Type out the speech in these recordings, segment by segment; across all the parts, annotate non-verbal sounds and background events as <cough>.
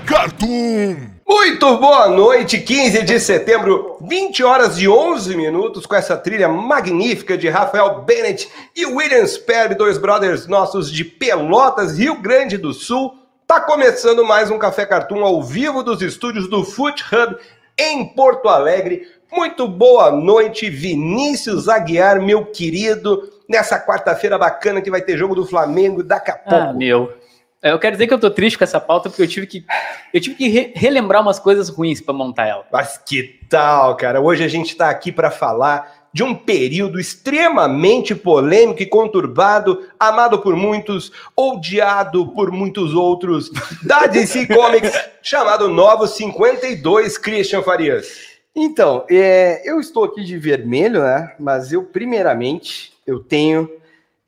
Cartoon. Muito boa noite, 15 de setembro, 20 horas e 11 minutos, com essa trilha magnífica de Rafael Bennett e William Sperry, dois brothers nossos de Pelotas, Rio Grande do Sul. Tá começando mais um Café Cartoon ao vivo dos estúdios do Foot Hub em Porto Alegre. Muito boa noite, Vinícius Aguiar, meu querido, nessa quarta-feira bacana que vai ter jogo do Flamengo daqui a pouco. Ah, meu. Eu quero dizer que eu tô triste com essa pauta porque eu tive que, eu tive que re relembrar umas coisas ruins para montar ela. Mas que tal, cara? Hoje a gente está aqui para falar de um período extremamente polêmico e conturbado, amado por muitos, odiado por muitos outros, da DC <laughs> Comics, chamado Novo 52, Christian Farias. Então, é, eu estou aqui de vermelho, né? Mas eu, primeiramente, eu tenho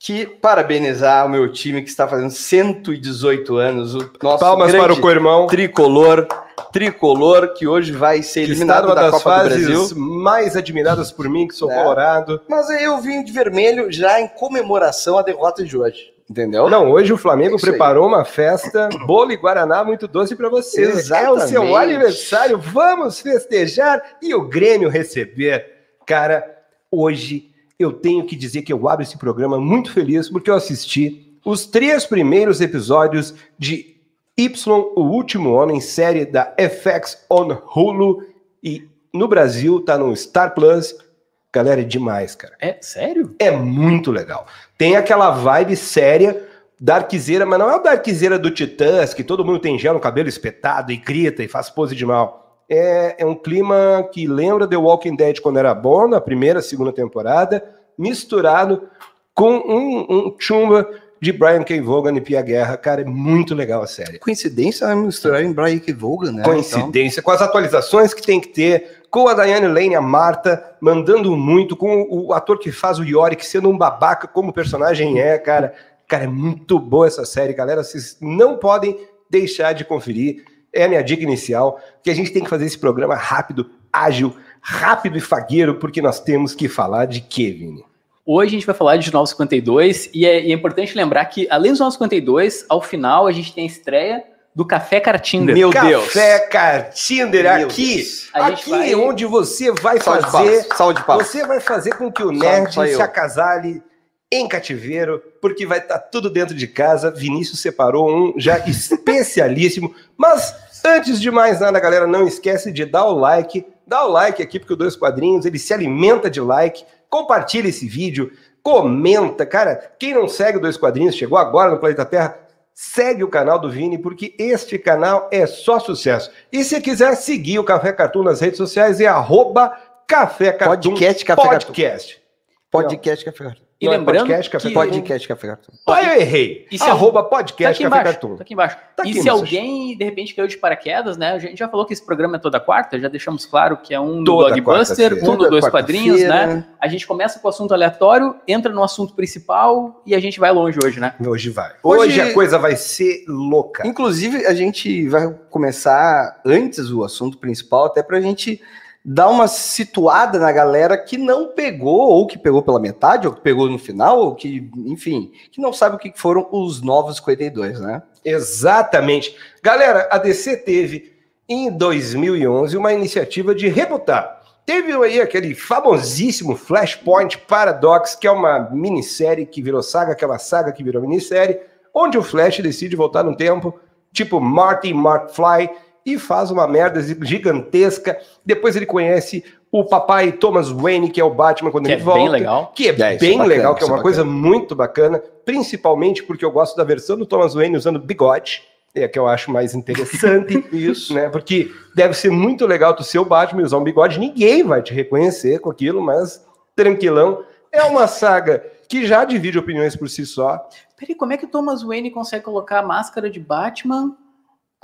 que parabenizar o meu time que está fazendo 118 anos. O nosso Palmas para o co-irmão. tricolor, tricolor que hoje vai ser eliminado da das Copa do fases Brasil. mais admiradas por mim, que sou É. colorado. Mas eu vim de vermelho já em comemoração à derrota de hoje. Entendeu? Não, hoje o Flamengo É isso aí. preparou uma festa, <clears throat> bolo e guaraná muito doce para você. É o Exatamente. seu aniversário, vamos festejar e o Grêmio receber. Cara, hoje eu tenho que dizer que eu abro esse programa muito feliz porque eu assisti os três primeiros episódios de Y, o Último Homem, série da FX on Hulu e no Brasil tá no Star Plus. Galera, é demais, cara. É sério? É muito legal. Tem aquela vibe séria, darkzeira, mas não é o darkzeira do Titãs, que todo mundo tem gel no cabelo espetado e grita e faz pose de mal. É, é um clima que lembra The Walking Dead quando era bom, na primeira, segunda temporada, misturado com um, um chumba de Brian K. Vaughan e Pia Guerra. Cara, é muito legal a série. Coincidência é misturar em Brian K. Vaughan, né? Coincidência, com as atualizações que tem que ter, com a Diane Lane, a Marta, mandando muito, com o ator que faz o Yorick sendo um babaca como o personagem é, cara. Cara, é muito boa essa série, galera. Vocês não podem deixar de conferir. É a minha dica inicial, que a gente tem que fazer esse programa rápido, ágil, rápido e fagueiro, porque nós temos que falar de Kevin. Hoje a gente vai falar de 952 e é, e é importante lembrar que, além dos 952, ao final a gente tem a estreia do Café Cartinder. Meu Deus. Café Cartinder aqui. Aqui vai- é onde você vai Salve de fazer palmas. Salve de palmas. Você vai fazer com que o nerd se acasale em cativeiro, porque vai estar tudo dentro de casa. Vinícius separou um já <laughs> especialíssimo. Mas antes de mais nada, galera, não esquece de dar o like. Dá o like aqui, porque o Dois Quadrinhos ele se alimenta de like. Compartilha esse vídeo, comenta. Cara, quem não segue o Dois Quadrinhos, chegou agora no Planeta Terra, segue o canal do Vini, porque este canal é só sucesso. E se quiser seguir o Café Cartoon nas redes sociais, é arroba Café Cartoon Podcast Café Cartoon. Podcast. Podcast Café Cartoon. E Não é lembrando podcast, Café que... Podcast Café Cartoon. Ah, eu errei. E se arroba Tá podcast aqui Café. Cartoon. Tá aqui embaixo. Tá e aqui, se moças. alguém, de repente, caiu de paraquedas, né? A gente já falou que esse programa é toda quarta, já deixamos claro que é um do quarta-feira. um do Dois Toda Quadrinhos, né? A gente começa com o assunto aleatório, entra no assunto principal e a gente vai longe hoje, né? Hoje vai. Hoje, Hoje- a coisa vai ser louca. Inclusive, a gente vai começar antes o assunto principal, até pra gente dar uma situada na galera que não pegou, ou que pegou pela metade, ou que pegou no final, ou que, enfim, que não sabe o que foram os novos 52, né? Exatamente. Galera, a DC teve em 2011 uma iniciativa de rebutar. Teve aí aquele famosíssimo Flashpoint Paradox, que é uma minissérie que virou saga, que uma saga que virou minissérie, onde o Flash decide voltar no tempo, tipo Marty McFly, e faz uma merda gigantesca. Depois ele conhece o papai Thomas Wayne, que é o Batman quando Que ele é volta. bem legal. Que é, É, é bem bacana, legal, que é é uma coisa muito bacana, principalmente porque eu gosto da versão do Thomas Wayne usando bigode, é a que eu acho mais interessante. <laughs> Isso. né? Porque deve ser muito legal tu ser o Batman e usar um bigode, ninguém vai te reconhecer com aquilo, mas tranquilão. É uma saga que já divide opiniões por si só. Peraí, como é que o Thomas Wayne consegue colocar a máscara de Batman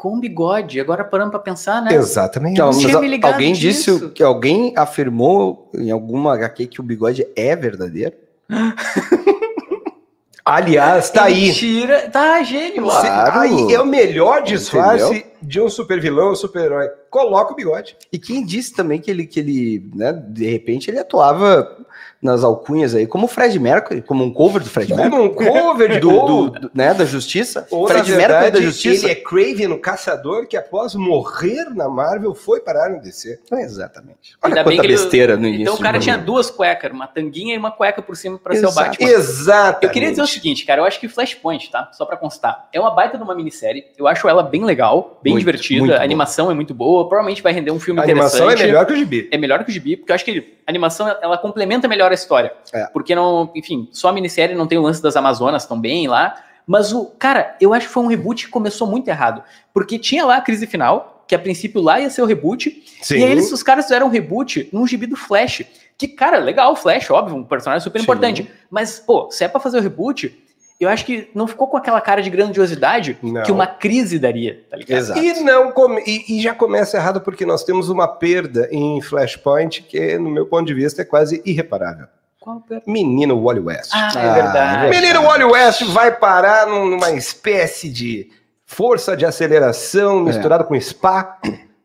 com bigode? Agora parando pra pensar, né? Exatamente. Então, não mas alguém disso. disse que alguém afirmou em alguma HQ que o bigode é verdadeiro? <laughs> Aliás, tá aí. Mentira. Tá, gênio. Claro. Aí é o melhor disfarce de um super vilão, um super-herói. Coloca o bigode. E quem disse também que ele, que ele né, de repente, ele atuava nas alcunhas aí, como o Fred Mercury, como um cover do Fred Mercury. Como um cover do, do- do- né, da Justiça. Ou, Fred na Mercury verdade, da Justiça. ele é Craven, o caçador, que após morrer na Marvel foi parar no DC. É, exatamente. Olha Ainda bem quanta que ele- besteira no início. Então o cara tinha duas cuecas, uma tanguinha e uma cueca por cima pra ser o Exato. Batman. Exatamente. Eu queria dizer o seguinte, cara, eu acho que Flashpoint, tá? Só pra constar, é uma baita de uma minissérie. Eu acho ela bem legal, bem Muito, divertida, muito a boa. animação é muito boa, provavelmente vai render um filme A animação é interessante. melhor que o gibi. É melhor que o gibi, porque eu acho que a animação ela complementa melhor a história. É. Porque não, enfim, só a minissérie não tem o lance das Amazonas também lá. Mas o, cara, eu acho que foi um reboot que começou muito errado. Porque tinha lá a crise final, que a princípio lá ia ser o reboot, Sim. e aí eles, os caras fizeram um reboot num gibi do Flash. Que, cara, legal, o Flash, óbvio, um personagem super Sim. importante. Mas, pô, se é pra fazer o reboot, eu acho que não ficou com aquela cara de grandiosidade Não. que uma crise daria, tá ligado? Exato. E, não come- e, e já começa errado porque nós temos uma perda em Flashpoint que, no meu ponto de vista, é quase irreparável. Qual a- Menino Wally West. Ah, é Ah, verdade. é Menino Wally West vai parar num- numa espécie de força de aceleração misturado com spa.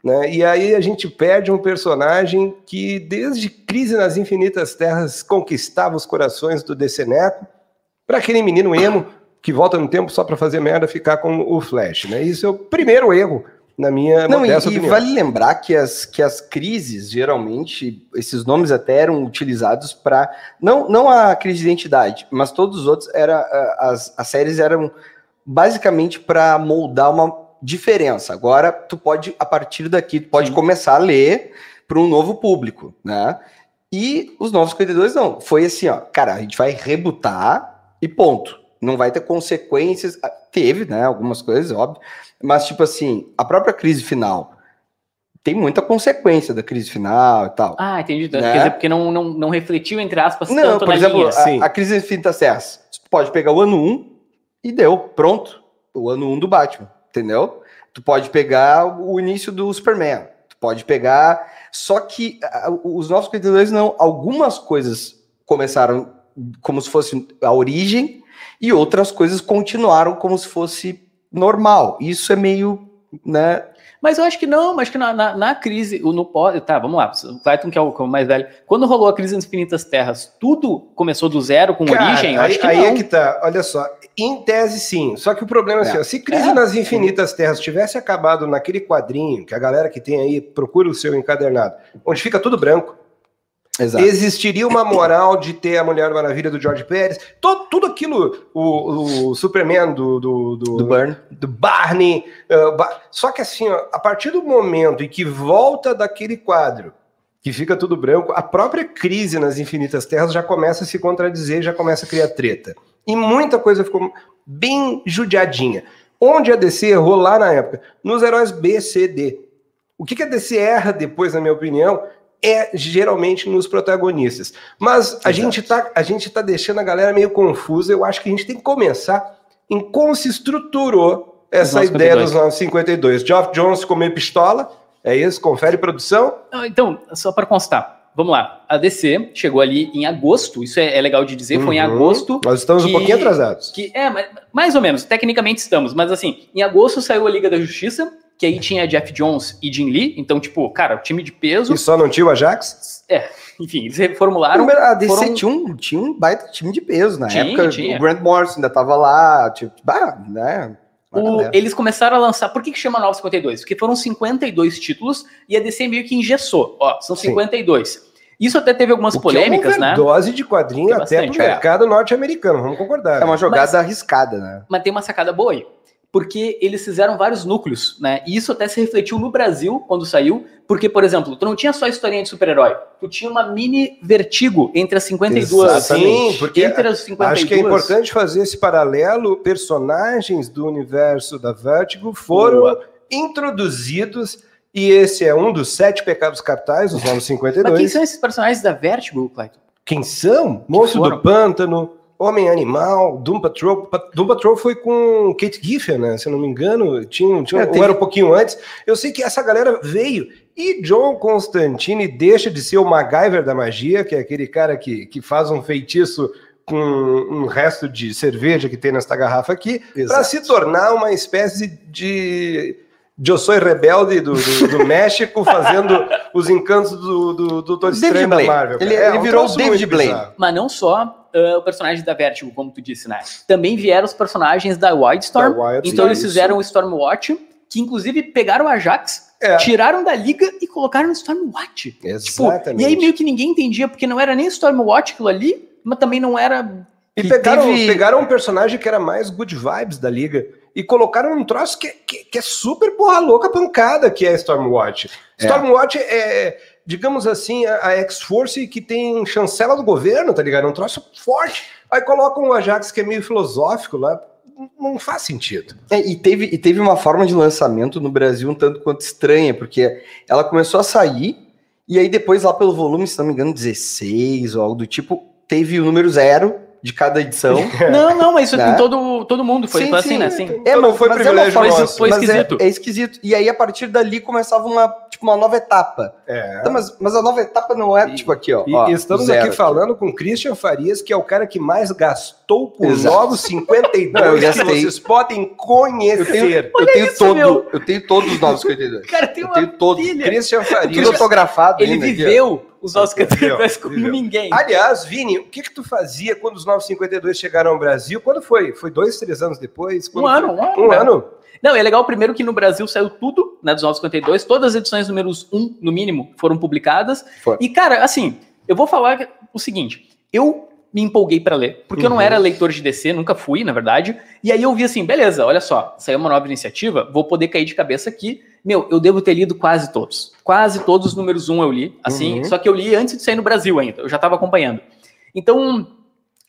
Né? E aí a gente perde um personagem que, desde Crise nas Infinitas Terras, conquistava os corações do Deceneco, para aquele menino emo que volta no tempo só para fazer merda ficar com o Flash. Né? Isso é o primeiro erro, na minha Não, e, e vale lembrar que as, que as crises, geralmente, esses nomes até eram utilizados para. Não, não a crise de identidade, mas todos os outros, era, as, as séries eram basicamente para moldar uma diferença. Agora, tu pode, a partir daqui, tu pode Sim. começar a ler para um novo público, né? E os novos 52 não. Foi assim, ó, cara, a gente vai rebutar e ponto. Não vai ter consequências. Ah, Teve, né? Algumas coisas, óbvio. Mas, tipo assim, a própria crise final tem muita consequência da crise final e tal. Ah, entendi. Né? Quer dizer, porque não, não, não refletiu, entre aspas, não, tanto por na exemplo, linha. sim. a, a crise infinitas terras. Tu pode pegar o ano 1 e deu, pronto. O ano 1 do Batman, entendeu? Tu pode pegar o início do Superman. Tu pode pegar. Só que ah, os novos 52 não. Algumas coisas começaram como se fosse a origem e outras coisas continuaram como se fosse normal. Isso é meio, né? Mas eu acho que não, mas que na, na, na crise, o- no pós. Tá, vamos lá. O Clayton, que é o, que é o mais velho. Quando rolou a crise das Infinitas Terras, tudo começou do zero com Cara, origem? Eu aí, acho que aí não. é que tá, olha só. Em tese, sim. Só que o problema é, assim: É. ó, se Crise É. nas Infinitas Terras tivesse acabado naquele quadrinho, que a galera que tem aí procura o seu encadernado, onde fica tudo branco, Exato. existiria uma moral de ter a Mulher Maravilha do George Pérez, todo, tudo aquilo, o, o Superman do, do, do, Do Burn. do Barney. uh, Só que assim, ó, a partir do momento em que volta daquele quadro, que fica tudo branco, a própria crise nas Infinitas Terras já começa a se contradizer, já começa a criar treta. E muita coisa ficou bem judiadinha. Onde a DC errou lá na época? Nos heróis B, C, D. O que, que a DC erra depois, na minha opinião, é geralmente nos protagonistas. Mas a Exato. gente, tá, a gente tá deixando a galera meio confusa. Eu acho que a gente tem que começar em como se estruturou essa ideia 952. dos 952. Geoff Jones ficou meio pistola, é isso? Confere produção. Ah, Então, só para constar, vamos lá. A DC chegou ali em agosto, isso é, é legal de dizer, foi em Uhum. agosto. Nós estamos um que- pouquinho atrasados. Que é, mais ou menos, tecnicamente estamos, mas assim, em agosto saiu a Liga da Justiça, que aí tinha Jeff Jones e Jim Lee, então, tipo, cara, time de peso. E só não tinha o Ajax? Enfim, eles reformularam. A DC foram- tinha, um, tinha um baita time de peso na Tinha, época. tinha. O Grant Morrison ainda tava lá, tipo, bah, né? O- galera. eles começaram a lançar. Por que, que chama 952? Porque foram 52 títulos e a DC meio que engessou. Ó, são Sim. 52. Isso até teve algumas O que é polêmicas, uma né? overdose de quadrinho até bastante, pro é. mercado norte-americano, vamos concordar. É uma né? jogada arriscada, né? Mas tem uma sacada boa aí. Porque eles fizeram vários núcleos, né? E isso até se refletiu no Brasil quando saiu. Porque, por exemplo, tu não tinha só historinha de super-herói. Tu tinha uma mini vertigo entre as 52. Exatamente. Sim, porque entre as 52. Acho que é importante fazer esse paralelo. Personagens do universo da Vertigo foram Boa. introduzidos, e esse é um dos sete pecados capitais, os novos Mas quem 52. são esses personagens da Vertigo, Clayton? Quem são? Monstro foram? do Pântano, Homem Animal, Doom Patrol. Pa- Doom Patrol foi com Kate Giffen, né? Se eu não me engano, tinha, tinha, É, teve- era um pouquinho antes. Eu sei que essa galera veio. E John Constantine deixa de ser o MacGyver da magia, que é aquele cara que, que faz um feitiço com um resto de cerveja que tem nesta garrafa aqui, para se tornar uma espécie de Eu sou rebelde do, do, do <laughs> México fazendo os encantos do, do, do Doutor Estranho da. Marvel. Ele- ele um virou o David Blaine. bizarro. Mas não só ah, o personagem da Vertigo, como tu disse, né? Também vieram os personagens da Wildstorm. Da Wildstorm, então eles isso. fizeram o Stormwatch, que inclusive pegaram o Ajax, É. tiraram da liga e colocaram no Stormwatch. Tipo, Exatamente. e aí meio que ninguém entendia, porque não era nem Stormwatch aquilo ali, mas também não era. E pegaram, teve- pegaram um personagem que era mais good vibes da liga e colocaram um troço que, que, que é super porra louca pancada, que é Stormwatch. É. Stormwatch é, digamos assim, a, a X-Force que tem chancela do governo, tá ligado? É um troço forte. Aí colocam um Ajax que é meio filosófico lá. Não- Não faz sentido. É, e, teve, e teve uma forma de lançamento no Brasil um tanto quanto estranha, porque ela começou a sair, e aí depois lá pelo volume, se não me engano, 16 ou algo do tipo, teve o número zero de cada edição. <laughs> Não, não, mas isso Né? em todo, todo mundo foi, Sim, foi assim, sim. né? Sim. É, É, não mas, foi mas é privilégio forma, nosso. Foi mas é- esquisito. É, esquisito. E aí, a partir dali, começava uma, tipo, uma nova etapa. É. Tá, mas, mas a nova etapa não é, E- tipo, aqui, ó. E ó, estamos aqui falando com Christian Farias, que é o cara que mais gastou com Exato. novos 52 <laughs> Não, eu que gastei. vocês podem Eu tenho, conhecer. eu tenho isso, todo, meu. eu tenho todos os novos 52. Cara, tem Eu uma tenho todos. Christian Tudo Farias. autografado Ele ainda aqui, viveu os nossos Viveu, 52 como viveu. ninguém. Aliás, Vini, o que que tu fazia quando os 952 chegaram ao Brasil? Quando foi? Foi dois, três anos depois? Um Quando ano, foi? um ano. Um né? ano? Não, é legal primeiro que no Brasil saiu tudo, né, dos 952, todas as edições números 1, no mínimo, foram publicadas. Foi. E, cara, assim, eu vou falar o seguinte, eu me empolguei pra ler, porque eu não Uhum. era leitor de DC, nunca fui, na verdade, e aí eu vi assim, beleza, olha só, saiu uma nova iniciativa, vou poder cair de cabeça aqui, meu, eu devo ter lido quase todos, quase todos os números 1 eu li, assim, Uhum. só que eu li antes de sair no Brasil ainda, eu já tava acompanhando. Então,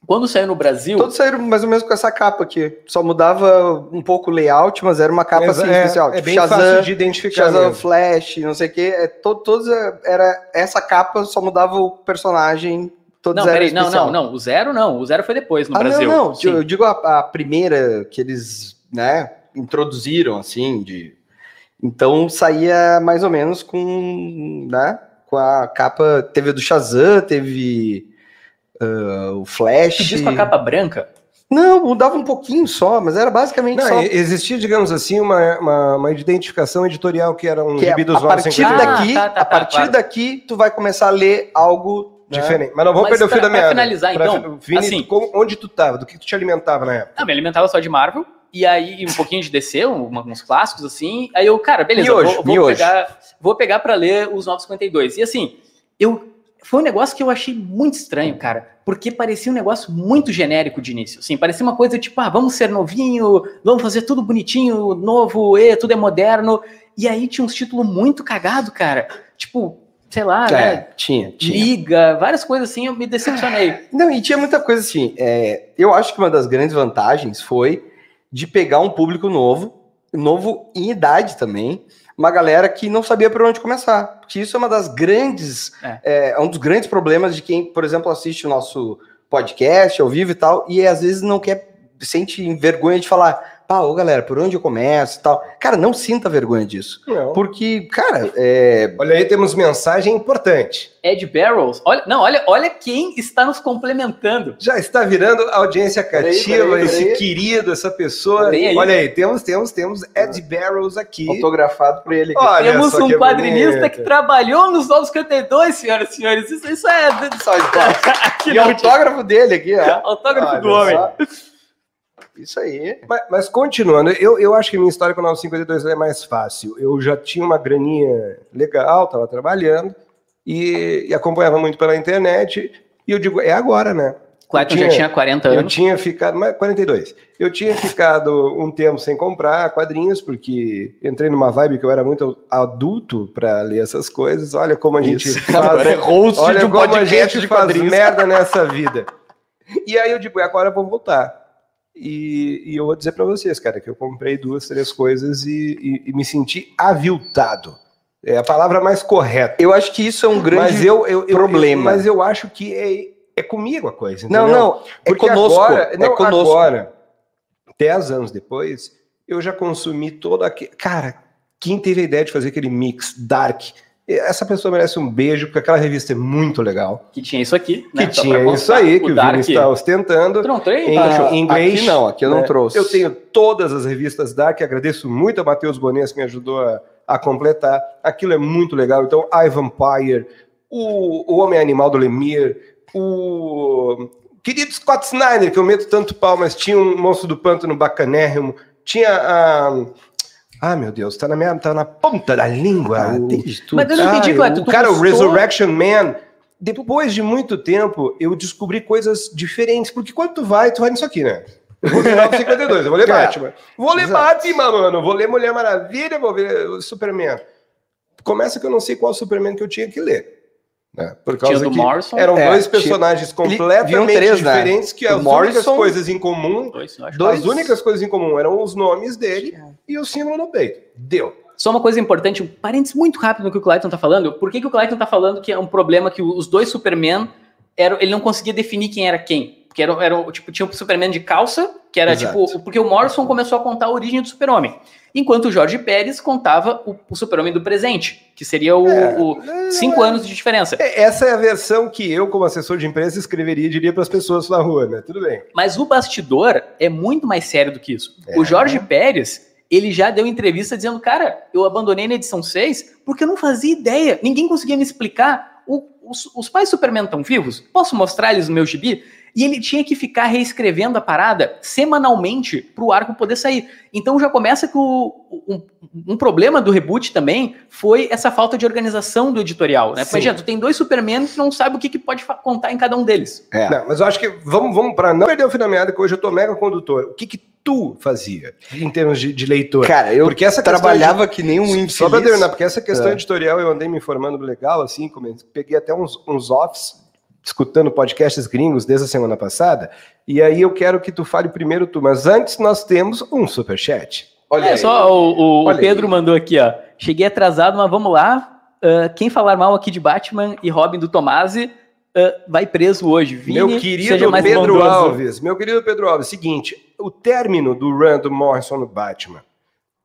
quando saiu no Brasil... Todos saíram mais ou menos com essa capa aqui. Só mudava um pouco o layout, mas era uma capa assim, é, especial. é Tipo, bem Shazam, fácil de identificar. Shazam mesmo. Flash, não sei o que. É, to- todos é, era essa capa, só mudava o personagem. Todos Não, peraí, não, não, não, o zero não, o zero foi depois no ah, Brasil. não, não. Sim. Eu digo a, a primeira que eles, né, introduziram, assim, de... Então saía mais ou menos com, né, com a capa... Teve a do Shazam, teve ah, o Flash... Tu diz com a capa branca? Não, mudava um pouquinho só, mas era basicamente Não, só... existia, digamos assim, uma, uma, uma identificação editorial que era um Que é, gibi dos a partir 952. Ah, daqui, tá, tá, a tá, partir claro. daqui, tu vai começar a ler algo? Diferente. Mas não vamos Mas perder o fio da meada. pra finalizar, Pra- então, Vini, assim- como- onde tu tava? Do que tu te alimentava na época? Ah, me alimentava só de Marvel. E aí, um pouquinho de DC, um- uns clássicos assim. Aí eu, cara, beleza, Miojo, vou, vou pegar, vou pegar pra ler os 952. E assim, eu foi um negócio que eu achei muito estranho, cara, porque parecia um negócio muito genérico de início. Assim, parecia uma coisa tipo, ah, vamos ser novinho, vamos fazer tudo bonitinho, novo, e tudo é moderno. E aí tinha uns títulos muito cagado, cara. Tipo, sei lá, né? É, tinha, tinha. Liga, várias coisas assim, eu me decepcionei. <laughs> Não, e tinha muita coisa assim. é, eu acho que uma das grandes vantagens foi de pegar um público novo, novo em idade também, uma galera que não sabia por onde começar. Porque isso é uma das grandes, é. é um dos grandes problemas de quem, por exemplo, assiste o nosso podcast ao vivo e tal, e às vezes não quer, sente vergonha de falar, pá, ô galera, por onde eu começo e tal. Cara, não sinta vergonha disso. Não. Porque, cara, é, Olha aí, temos mensagem importante. Ed Barrows, olha, não, olha, olha quem está nos complementando. Já está virando audiência Peraí, cativa, peraí, esse peraí. querido, essa pessoa. Aí. Olha aí, temos, temos, temos Ed Barrows aqui. autografado por ele. Olha Temos só um que quadrinista bonito. que trabalhou nos Novos 52, senhoras e senhores. Isso, isso é Só de <laughs> E o autógrafo dele aqui, ó. autógrafo Olha do homem. Só. Isso aí. Mas, mas continuando, eu, eu acho que a minha história com o 952 é mais fácil. Eu já tinha uma graninha legal, estava trabalhando e, e acompanhava muito pela internet. E eu digo, é agora, né? Eu já tinha- tinha 40 Eu anos. tinha ficado, mas 42. Eu tinha ficado um tempo sem comprar quadrinhos, porque entrei numa vibe que eu era muito adulto para ler essas coisas. Olha como a gente Isso. faz. Agora é host Olha de um como a gente de faz quadrinhos. merda nessa vida. E aí eu digo, agora eu vou voltar. E, e eu vou dizer para vocês, cara, que eu comprei duas, três coisas e, e- e me senti aviltado. É a palavra mais correta. Eu acho que isso é um grande. mas eu, eu, eu- problema. mas eu acho que é, é comigo a coisa. Não, entendeu? não. É Porque conosco. agora, é não, conosco. agora, dez anos depois, eu já consumi todo aquele. Cara, quem teve a ideia de fazer aquele mix dark Essa pessoa merece um beijo, porque aquela revista é muito legal. Que tinha isso aqui, Que né? Só tinha isso aí, que o, Vini está ostentando. Tu não tem? Em, em inglês. aqui não, aqui eu não né? trouxe. Eu tenho todas as revistas Dark, agradeço muito a Matheus Bones que me ajudou a, a completar. Aquilo é muito legal. Então, I Vampire, o, o Homem Animal do Lemire, o querido Scott Snyder, que eu meto tanto pau, mas tinha um Monstro do Pântano bacanérrimo, tinha a. Ah, meu Deus, tá na, minha, tá na ponta da língua. Ah, o- tem de tudo. Mas eu não entendi, ah, Cleto, o cara, o? Resurrection Man. Depois de muito tempo, eu descobri coisas diferentes. Porque quando tu vai, tu vai nisso aqui, né? Eu vou ler 952, eu vou ler <laughs> É. Batman. Vou ler Exato. Batman, mano. Vou ler Mulher Maravilha, vou ver o Superman. Começa que eu não sei qual Superman que eu tinha que ler. Né? Por Tinha causa do que Morrison. eram É, dois tinha- personagens vinham completamente três, né? diferentes, que O as únicas Morrison- coisas em comum, Dois. Dois- as únicas coisas em comum eram os nomes dele e o símbolo no peito. Deu. Só uma coisa importante, um parênteses muito rápido no que o Clayton tá falando. Por que, que o Clayton tá falando que é um problema que os dois Superman, eram, ele não conseguia definir quem era quem? Porque era, era, tipo, tinha o Superman de calça, que era Exato. tipo. Porque o Morrison começou a contar a origem do Super-Homem. Enquanto o Jorge Pérez contava o, o Super-Homem do presente, que seria o, É, o cinco anos de diferença. É, Essa é a versão que eu, como assessor de imprensa, escreveria e diria para as pessoas na rua, né? Tudo bem. Mas o bastidor é muito mais sério do que isso. É. O Jorge Pérez, ele já deu entrevista dizendo, cara, eu abandonei na edição 6 porque eu não fazia ideia. Ninguém conseguia me explicar. O- os, os pais Superman estão vivos? Posso mostrar eles no meu gibi? E ele tinha que ficar reescrevendo a parada semanalmente para o arco poder sair. Então já começa que o, um, um problema do reboot também foi essa falta de organização do editorial. Né? Imagina, tu tem dois Superman que não sabe o que, que pode contar em cada um deles. É. Não, mas eu acho que vamos, vamos para não perder o fio da meada, que hoje eu tô mega condutor. O que que tu fazia em termos de, de leitor? Cara, eu Porque essa trabalhava que nem um infeliz. Só pra terminar, porque essa questão É. editorial eu andei me informando legal, assim, peguei até uns, uns offs, escutando podcasts gringos desde a semana passada, e aí eu quero que tu fale primeiro tu, mas antes nós temos um superchat. Olha É, só o, o- o Olha aí. Pedro mandou aqui, ó. Cheguei atrasado, mas vamos lá. Ah, quem falar mal aqui de Batman e Robin do Tomasi ah, vai preso hoje. Vini, meu querido Pedro bondoso. Alves, meu querido Pedro Alves, seguinte, o término do run do Morrison no Batman,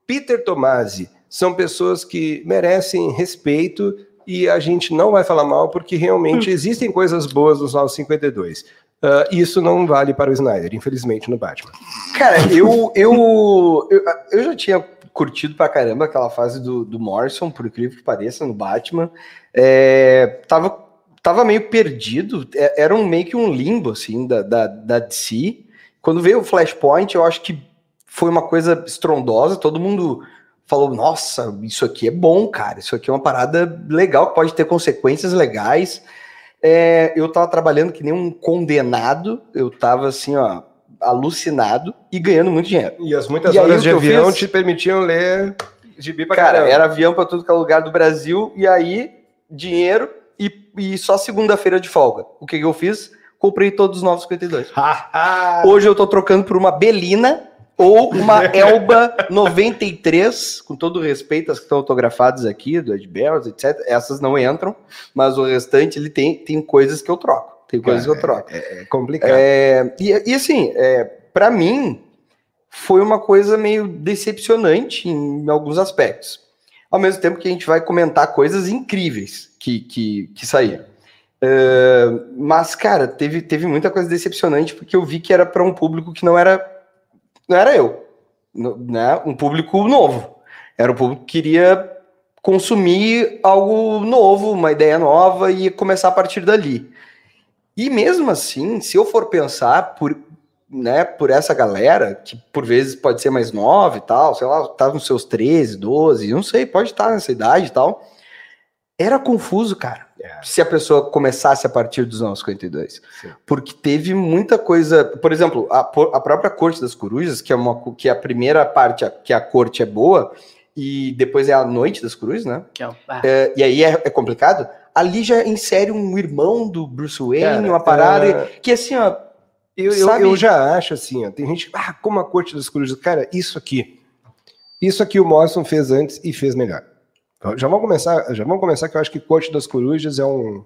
Peter Tomasi, são pessoas que merecem respeito e a gente não vai falar mal porque realmente Hum. existem coisas boas nos 952. Ah, isso não vale para o Snyder, infelizmente, no Batman. Cara, eu, eu, eu, eu já tinha curtido pra caramba aquela fase do, do Morrison, por incrível que pareça, no Batman. É, tava, tava meio perdido, é- era um, meio que um limbo, assim, da, da, da DC. Quando veio o Flashpoint, eu acho que foi uma coisa estrondosa, todo mundo falou, nossa, isso aqui é bom, cara, isso aqui é uma parada legal, que pode ter consequências legais. É, eu tava trabalhando que nem um condenado, eu tava assim, ó, alucinado e ganhando muito dinheiro. E as muitas E aí, horas o de avião fiz? te permitiam ler gibi pra Cara, caramba. era avião pra tudo que é lugar do Brasil, e aí dinheiro e, e só segunda-feira de folga. O que, que eu fiz? Comprei todos os 952. <laughs> Hoje eu tô trocando por uma Belina ou uma <laughs> Elba 93, com todo o respeito às que estão autografadas aqui, do Ed Barrows, etc. Essas não entram, mas o restante ele tem, tem coisas que eu troco. Tem coisas que eu troco. é complicado. É, e, e assim, é, para mim, foi uma coisa meio decepcionante em alguns aspectos. Ao mesmo tempo que a gente vai comentar coisas incríveis que, que, que saíram. É, mas, cara, teve, teve muita coisa decepcionante porque eu vi que era para um público que não era, não era eu, né? Um público novo. Era um público que queria consumir algo novo, uma ideia nova e começar a partir dali. E mesmo assim, se eu for pensar por, né, por essa galera, que por vezes pode ser mais nova e tal, sei lá, tá nos seus 13, 12, não sei, pode estar nessa idade e tal. Era confuso, cara. Se a pessoa começasse a partir dos anos 52. Sim. Porque teve muita coisa. Por exemplo, a, a própria Corte das Corujas, que é uma que a primeira parte, a- que a corte é boa, e depois é a Noite das Corujas, né? Que é o- ah, É, e aí é, é complicado. Ali já insere um irmão do Bruce Wayne, Cara, uma parada é, que assim, ó. Eu, eu, Sabe- eu já acho assim, ó, tem gente, ah, como a Corte das Corujas, cara, isso aqui, isso aqui o Morrison fez antes e fez melhor. Já vamos começar, já vamos começar que eu acho que Corte das Corujas é um,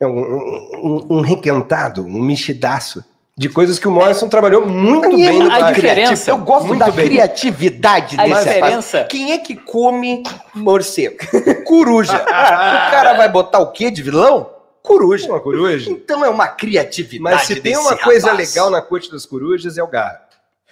é um, um, um- um requentado, um mexidaço de coisas que o Morrison trabalhou muito é bem no muito a diferença- Eu gosto Muito da bem. criatividade A desse diferença- rapaz. Quem é que come morcego? <laughs> Coruja. o cara vai botar o quê de vilão? Coruja. Uma coruja. Então é uma criatividade. Mas se tem desse uma coisa rapaz. legal na corte das corujas é o Garra.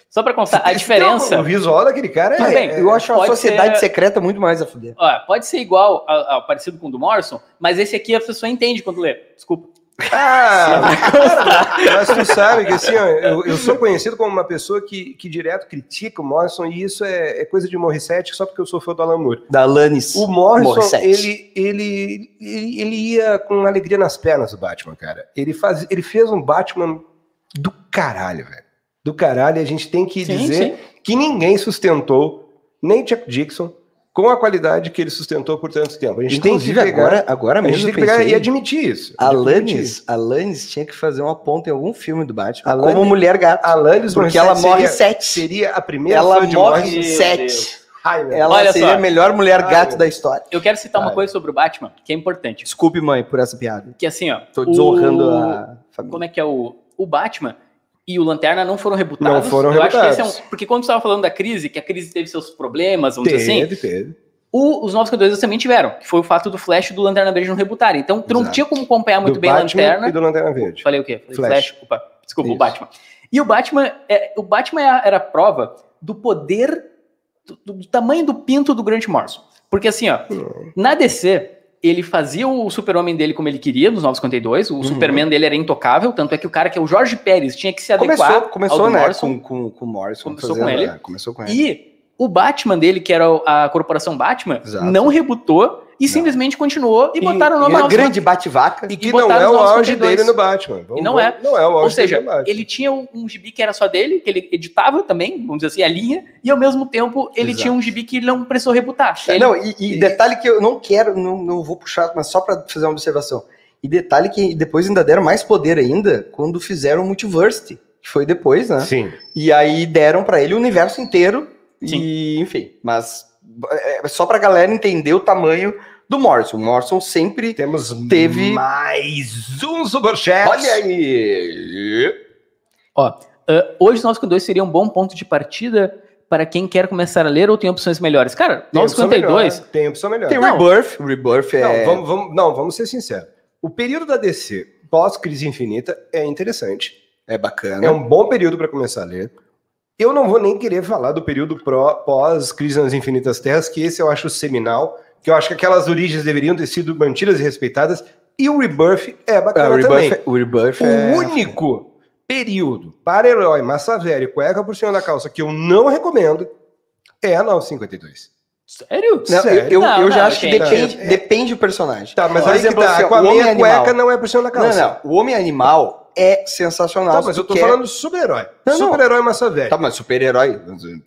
Só pra constar, a tem diferença. O visual daquele cara é. Bem, é- Eu acho a sociedade ser- secreta muito mais a fuder. Ó, pode ser igual, ao, ao- parecido com o do Morrison, mas esse aqui a pessoa entende quando lê. Desculpa. Ah, <laughs> mas tu sabe que assim, ó, eu, eu sou conhecido como uma pessoa que, que direto critica o Morrison e isso é, é coisa de Morissette só porque eu sou fã do Alan Moore. Da Alanis. O Morrison, Morissette. ele, ele, ele, ele ia com alegria nas pernas do Batman, cara. Ele, faz, ele fez um Batman do caralho, velho. Do caralho, e a gente tem que Sim, dizer sim. que ninguém sustentou, nem Chuck Dixon, com a qualidade que ele sustentou por tanto tempo. A gente Inclusive, tem que pegar, agora, agora a mesmo. gente tem que pegar pensei, e admitir isso. Alanis, Alanis tinha que fazer uma ponta em algum filme do Batman. Alanis- como Mulher Gato. Alanis Porque ela morre seria, sete. seria a primeira Ela morre. Meu sete. Ai, Ela Olha seria só. a melhor mulher Ai, gato meu. da história. Eu quero citar uma Vai. coisa sobre o Batman, que é importante. Desculpe, mãe, por essa piada. Que assim, ó. Tô o- desonrando a família. Como é que é o. O Batman e o Lanterna não foram rebutados. Não foram Eu esse é rebutados. um. Porque quando você estava falando da crise, que a crise teve seus problemas, vamos dizer assim, Teve, teve. o- os novos Cavaleiros também tiveram, que foi o fato do Flash e do Lanterna Verde não rebutarem. Então, tu não tinha como acompanhar muito do bem a Batman Lanterna. e do Lanterna Verde. Falei o quê? Falei Flash. Flash. Opa, desculpa, o Isso. Batman. E o Batman, é, o Batman é era a prova do poder, do, do- do tamanho do pinto do Grant Morrison. Porque assim, ó, Hum. na DC, ele fazia o super-homem dele como ele queria, nos 952, Uhum. o Superman dele era intocável, tanto é que o cara que é o Jorge Pérez tinha que se adequar Começou, ao começou do né, Morrison. com, com, com o Morrison. Começou com ele. é, começou com ele. E o Batman dele, que era a corporação Batman, Exato. não rebutou e simplesmente continuou e, E- botaram o e nome Uma grande bate-vaca. E que E não é o auge 952. dele no Batman. Vamos- E não é. Não é o auge Ou seja, dele no Batman. ele tinha um, um gibi que era só dele, que ele editava também, vamos dizer assim, a linha, e ao mesmo tempo ele Exato. tinha um gibi que ele não precisou rebutar. É, Ele- Não, e, e detalhe que eu não quero, não, não vou puxar, mas só pra fazer uma observação. E detalhe que depois ainda deram mais poder ainda quando fizeram o Multiversity, que foi depois, né? Sim. E aí deram pra ele o universo inteiro. Sim. E, enfim, mas é só pra galera entender o tamanho do Morrison. O Morrison sempre. Temos Teve- mais um superchat. Olha aí! Ah, hoje, 952 seria um bom ponto de partida para quem quer começar a ler ou tem opções melhores. Cara, opção 952, melhor, Tem opção melhor. Tem Não. Rebirth. Rebirth é. Não, vamos, vamos- não, vamos ser sinceros. O período da DC pós-crise infinita é interessante. É bacana. É um bom período para começar a ler. Eu não vou nem querer falar do período pró- pós-crise nas infinitas terras, que esse eu acho seminal, que eu acho que aquelas origens deveriam ter sido mantidas e respeitadas. E o Rebirth é É, bacana o também. Rebirth, o Rebirth O é. único período para herói, massa velha e cueca por cima da calça que eu não recomendo é a 952. sério? Não, eu, Sério? eu, Não, eu já não, acho que gente. depende, É. depende do personagem. Tá, mas Por aí exemplo, que tá, assim, com a o Homem minha Animal. cueca não é por cima da Não, calça. não. O Homem Animal é sensacional. Tá, mas eu tô quer- falando super-herói. Super-herói massa velha. Tá, mas super-herói.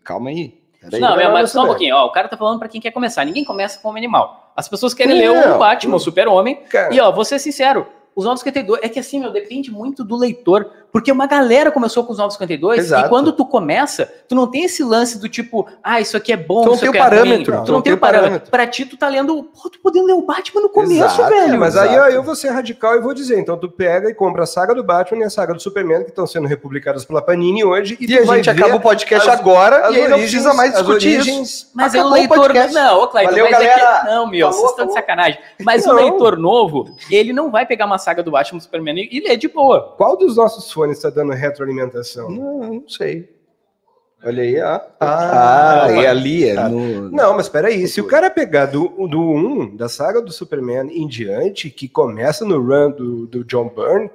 Calma aí. Peraí. Não, não, mas só um pouquinho. Ó, o cara tá falando pra quem quer começar. Ninguém começa com o Homem Animal. As pessoas querem ler Não. o Batman, o Super-Homem. E ó, vou ser sincero, os 952, é que assim, meu, depende muito do leitor, porque uma galera começou com os 952 Exato. e quando tu começa, tu não tem esse lance do tipo, ah, isso aqui é bom, Tu não isso tem aqui o é parâmetro, ruim. Tu não tem o parâmetro. Pra ti, tu tá lendo, pô, tu podendo ler o Batman no começo, Exato, velho. É, mas aí Exato. ó, eu vou ser radical e vou dizer, então tu pega e compra a saga do Batman e a saga do Superman que estão sendo republicadas pela Panini hoje e, E tu a vai gente ver acaba o podcast as- agora as e aí não origens- precisa mais discutir isso. origens- Mas é o Acabou o leitor. podcast. Não, ô Clayton, Valeu, mas é que. Não, meu, Falou, vocês estão de sacanagem. Mas Não. o leitor novo, ele não vai pegar uma saga do Batman do Superman e e ler de boa. Qual dos nossos fones está dando retroalimentação? Não, não sei. Olha aí, ó. Ah, Ah, e ali é tá. no... Não, mas peraí, se o cara pegar do, do 1, da saga do Superman em diante, que começa no run do, do John Byrne,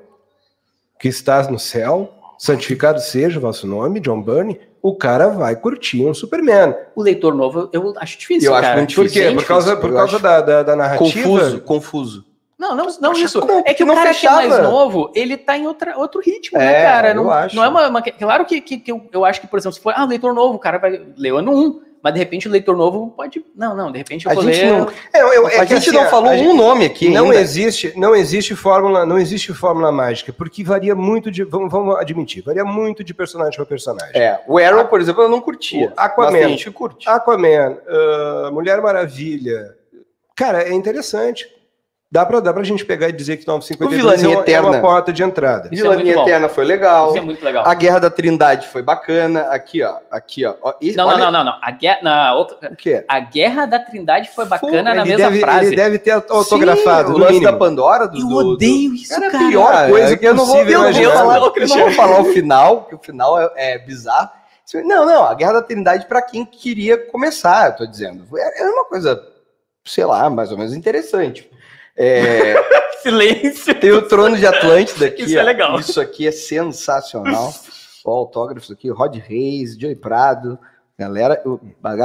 que estás no céu, santificado seja o vosso nome, John Byrne, o cara vai curtir um Superman. O leitor novo, eu acho difícil, Eu acho cara. muito Por difícil. quê? Bem Por causa, por causa acho. da, da, da narrativa? Confuso, confuso. Não, não, não isso. como É que o cara que é mais fechava? novo, ele tá em outra, outro ritmo, né, É, cara? eu Não, acho. não é uma, uma- Claro que, que, que eu, eu acho que, por exemplo, se for, ah, leitor novo, o cara vai ler o ano 1, mas de repente o leitor novo pode. Não, não, de repente eu A vou gente ler. não- É, eu- é a que gente assim, não falou a gente- um nome aqui não ainda. existe, não existe fórmula, não existe fórmula mágica, porque varia muito de, vamos, vamos admitir, varia muito de personagem para personagem. É, o Arrow, por exemplo, eu não curtia. Aquaman. Mas tem gente curte. Aquaman, ah, Mulher Maravilha, cara, é interessante. Dá pra, dá pra gente pegar e dizer que O 952 é Vilania uma, é Eterna. uma porta de entrada. Isso é Vilania bom. Eterna foi legal. Isso é muito legal. A Guerra da Trindade foi bacana. Aqui, ó. Aqui, ó. Esse- Não, olha- não, não, não, não. A guerra, na outra, O quê? a guerra da Trindade foi bacana na mesma deve, frase. ele deve ter autografado, Sim, o lance da Pandora. Do, Eu do- do- odeio isso, Era a cara. pior Cara, coisa é que eu não vou, possível eu não vou imaginar. falar, eu não vou falar o final, porque o final é, é bizarro. Não, não, a Guerra da Trindade para quem queria começar, eu tô dizendo. É é uma coisa, sei lá, mais ou menos interessante. É, <laughs> Silêncio. tem o Trono de Atlântida aqui. Isso é ó. legal. Isso aqui é sensacional. Ó, autógrafos aqui, Rod Reis, Joey Prado, galera, o,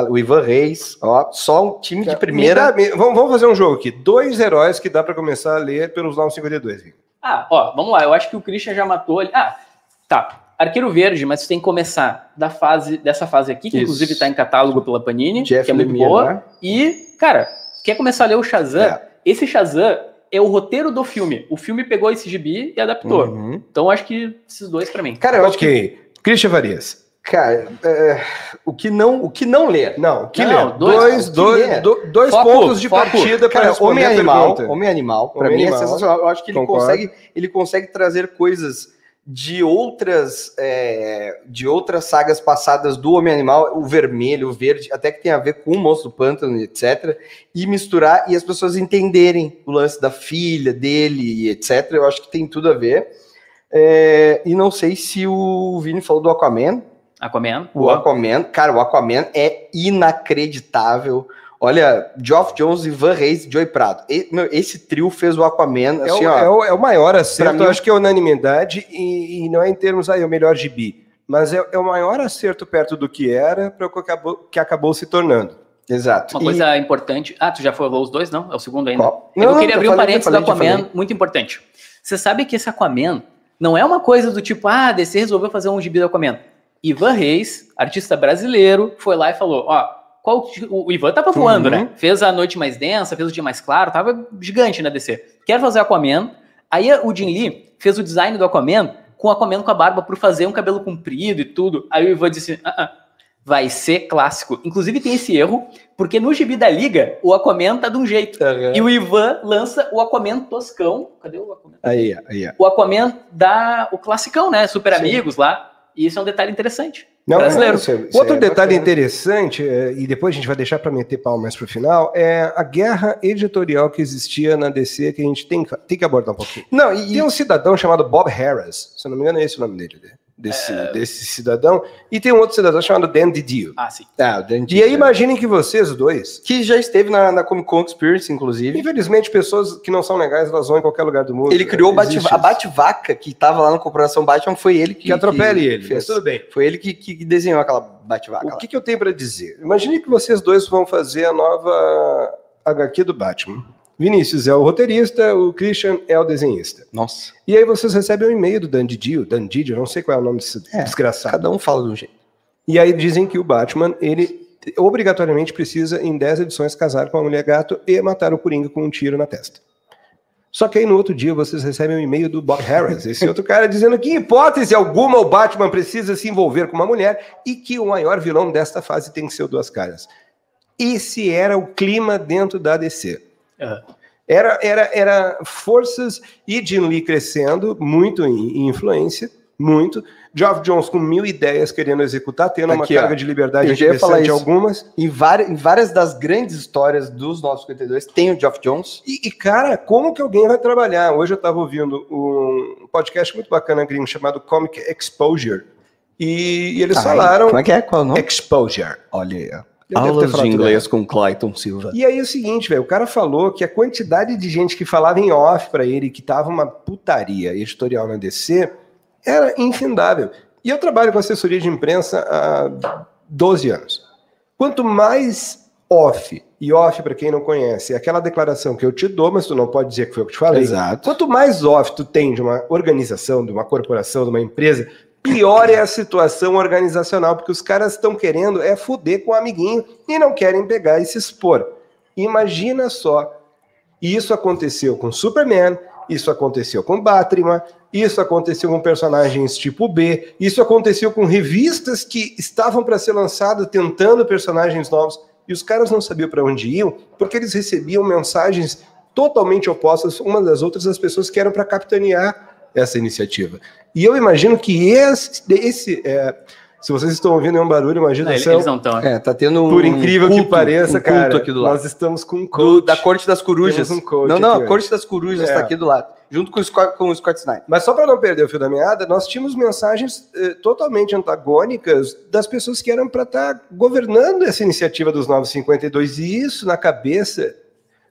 o Ivan Reis, ó, só um time de primeira. Me dá- me- vamos, vamos fazer um jogo aqui. Dois heróis que dá pra começar a ler pelos 952. Vic. Ah, ó, vamos lá. Eu acho que o Christian já matou ali. Ah, tá. Arqueiro Verde, mas você tem que começar da fase, dessa fase aqui, que Isso. inclusive tá em catálogo pela Panini, Jeff que é muito Lemire, boa. né? E, cara, quer começar a ler o Shazam? É. Esse Shazam é o roteiro do filme. O filme pegou esse gibi e adaptou. Uhum. Então acho que esses dois pra mim. Cara, eu acho que. Christian Varias. Cara, é, o, que não, o que não ler? Não, que Não, ler? dois- Dois, o que dois, ler? do- dois Foco, pontos de foco. partida para responder Homem a Animal, pergunta. Homem Animal, pra Homem mim Animal. é sensacional. Eu acho que ele Concordo. consegue, ele consegue trazer coisas de outras, é, de outras sagas passadas do Homem Animal, o vermelho, o verde, até que tem a ver com o Monstro do Pântano, etc. E misturar e as pessoas entenderem o lance da filha dele, etc. Eu acho que tem tudo a ver. É, e não sei se o Vini falou do Aquaman. Aquaman. O Aquaman, cara, o Aquaman é inacreditável. Olha, Geoff Jones, Ivan Reis e Joey Prado. E- meu, esse trio fez o Aquaman, É, assim, o, ó. é o- é o maior acerto, mim- eu acho que é unanimidade, e, e não é em termos, aí, o melhor gibi, mas é, é o maior acerto perto do que era para o que acabou, que acabou se tornando. Exato. Uma E- coisa importante. Ah, tu já falou os dois? Não? É o segundo ainda. Qual? eu Não, queria abrir um parênteses falei, do. Aquaman muito importante. Você sabe que esse Aquaman não é uma coisa do tipo, ah, DC resolveu fazer um gibi do Aquaman. Ivan Reis, artista brasileiro, foi lá e falou, ó, qual o Ivan tava voando, Uhum. né? Fez a noite mais densa, fez o dia mais claro, tava gigante na DC. Quero fazer Aquaman. Aí o Jim Lee fez o design do Aquaman com o Aquaman com a barba por fazer um cabelo comprido e tudo. Aí o Ivan disse, ah, ah, vai ser clássico. Inclusive tem esse erro, porque no gibi da Liga, o Aquaman tá de um jeito. Aham. E o Ivan lança o Aquaman toscão. Cadê o Aquaman? Aí, aí. O Aquaman da o classicão, né? Super Sim. Amigos lá. E isso é um detalhe interessante. Não, Brasileiro. é, isso é- isso Outro é detalhe bacana. interessante, é, e depois a gente vai deixar para meter pau mais para o final, é a guerra editorial que existia na DC, que a gente tem, que- tem que abordar um pouquinho. Não, e, Tem um cidadão chamado Bob Harris, se eu não me engano é esse o nome dele, né? Desse, É. desse cidadão, e tem um outro cidadão chamado Dan Didio. Ah, sim. Ah, o Dan E aí Didio, imaginem que vocês dois, que já esteve na, na Comic Con Experience, inclusive. infelizmente pessoas que não são legais, elas vão em qualquer lugar do mundo. Ele criou Bate- a. Bate-Vaca que tava lá na Corporação Batman, foi ele que. Que atropele ele, fez. tudo bem. Foi ele que, que desenhou aquela Bate-Vaca. O que, que eu tenho para dizer? Imagine que vocês dois vão fazer a nova HQ do Batman. Vinícius é o roteirista, o Christian é o desenhista. Nossa. E aí vocês recebem um e-mail do Dan Didio, Dan Didio, eu não sei qual é o nome desse É, desgraçado. Cada um fala de um jeito. E aí dizem que o Batman, ele obrigatoriamente precisa, em 10 edições, casar com a mulher gato e matar o Coringa com um tiro na testa. Só que aí no outro dia vocês recebem um e-mail do Bob Harris, esse outro cara, dizendo que em hipótese alguma o Batman precisa se envolver com uma mulher e que o maior vilão desta fase tem que ser o Duas Caras. Esse era o clima dentro da DC. Aham. Era, era, era forças e Jim Lee crescendo, muito em, em influência, muito. Geoff Jones com mil ideias querendo executar, tendo uma Aqui, ó. carga de liberdade interessante isso. algumas. Em, várias, em várias das grandes histórias dos 952 tem o Geoff Jones. E, e, cara, como que alguém vai trabalhar? Hoje eu estava ouvindo um podcast muito bacana gringo chamado Comic Exposure. E, e eles Ai, falaram. Como é que é? Qual é o nome? Exposure. Olha Aulas de inglês com Clayton Silva. E aí é o seguinte, velho, o cara falou que a quantidade de gente que falava em off pra ele que tava uma putaria editorial na DC era infindável. E eu trabalho com assessoria de imprensa há 12 anos. Quanto mais off, e off para quem não conhece, é aquela declaração que eu te dou, mas tu não pode dizer que foi eu que te falei. Exato. Quanto mais off tu tem de uma organização, de uma corporação, de uma empresa, pior é a situação organizacional, porque os caras estão querendo é fuder com o amiguinho e não querem pegar e se expor. Imagina só. Isso aconteceu com Superman, isso aconteceu com Batman, isso aconteceu com personagens tipo B, isso aconteceu com revistas que estavam para ser lançadas tentando personagens novos e os caras não sabiam para onde iam porque eles recebiam mensagens totalmente opostas umas das outras as pessoas que eram para capitanear essa iniciativa. E eu imagino que esse, esse é, se vocês estão ouvindo é um barulho, uma agitação. Eles não estão. É, tá tendo um Por incrível culto, que pareça, um culto cara, aqui do lado. nós estamos com um Do- coach. da corte das corujas. Um coach não, não, aqui, a corte das corujas É. tá aqui do lado, junto com o Scott, com o Scott Snyder. Mas só para não perder o fio da meada, nós tínhamos mensagens eh, totalmente antagônicas das pessoas que eram para estar governando essa iniciativa dos 952, e isso na cabeça.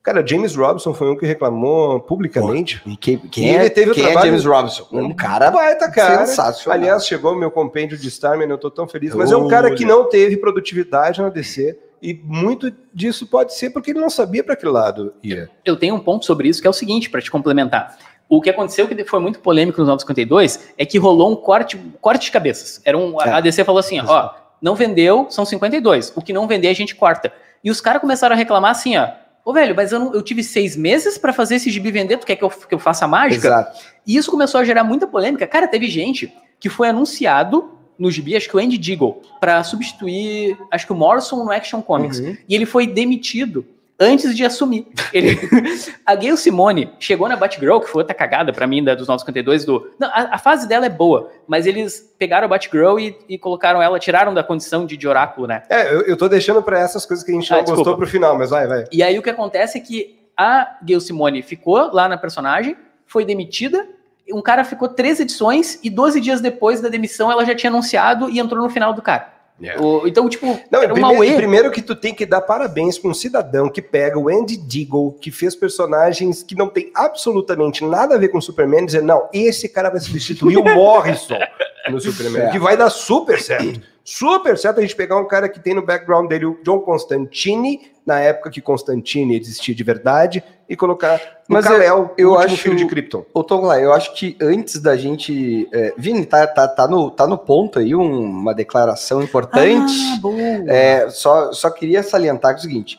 Cara, James Robson foi um que reclamou publicamente. E quem, E ele teve o quem trabalho- é James Robinson? Um cara baita cara. sensacional. Aliás, chegou o meu compêndio de Starman, eu tô tão feliz. Mas é um cara que não teve produtividade na DC. E muito disso pode ser porque ele não sabia para que lado ia. Eu tenho um ponto sobre isso que é o seguinte, para te complementar. O que aconteceu, que foi muito polêmico nos 952, é que rolou um corte, corte de cabeças. Era um, É. a DC falou assim, ó, não vendeu, são 52. O que não vender, a gente corta. E os caras começaram a reclamar assim, ó, ô velho, mas eu, não- eu tive seis meses para fazer esse gibi vender, tu quer que eu, que eu faça a mágica? Exato. E isso começou a gerar muita polêmica. Cara, teve gente que foi anunciado no gibi, acho que o Andy Deagle, para substituir, acho que o Morrison no Action Comics. Uhum. E ele foi demitido antes de assumir. Ele... <laughs> a Gail Simone chegou na Batgirl, que foi outra cagada pra mim da, dos 952 do. Não, a, a fase dela é boa, mas eles pegaram a Batgirl e, e colocaram ela, tiraram da condição de, de oráculo, né? É, eu, eu tô deixando para essas coisas que a gente Ah, não desculpa. gostou pro final, mas vai, vai. E aí o que acontece é que a Gail Simone ficou lá na personagem, foi demitida. Um cara ficou três edições e 12 dias depois da demissão ela já tinha anunciado e entrou no final do cara. O- então, tipo, Não, era primeiro, primeiro que tu tem que dar parabéns para um cidadão que pega o Andy Deagle, que fez personagens que não tem absolutamente nada a ver com o Superman, e dizer, não, esse cara vai substituir o <laughs> Morrison no Superman, É. que vai dar super certo. Super certo a gente pegar um cara que tem no background dele o John Constantine, na época que Constantine existia de verdade, e colocar Mas no Kal-El, eu o último acho- filho de Krypton. Ô, Tom lá, eu acho que antes da gente. É, Vini, tá, tá, tá, no, tá no ponto aí um- uma declaração importante. Ah, boa. É, só, só queria salientar que é o seguinte: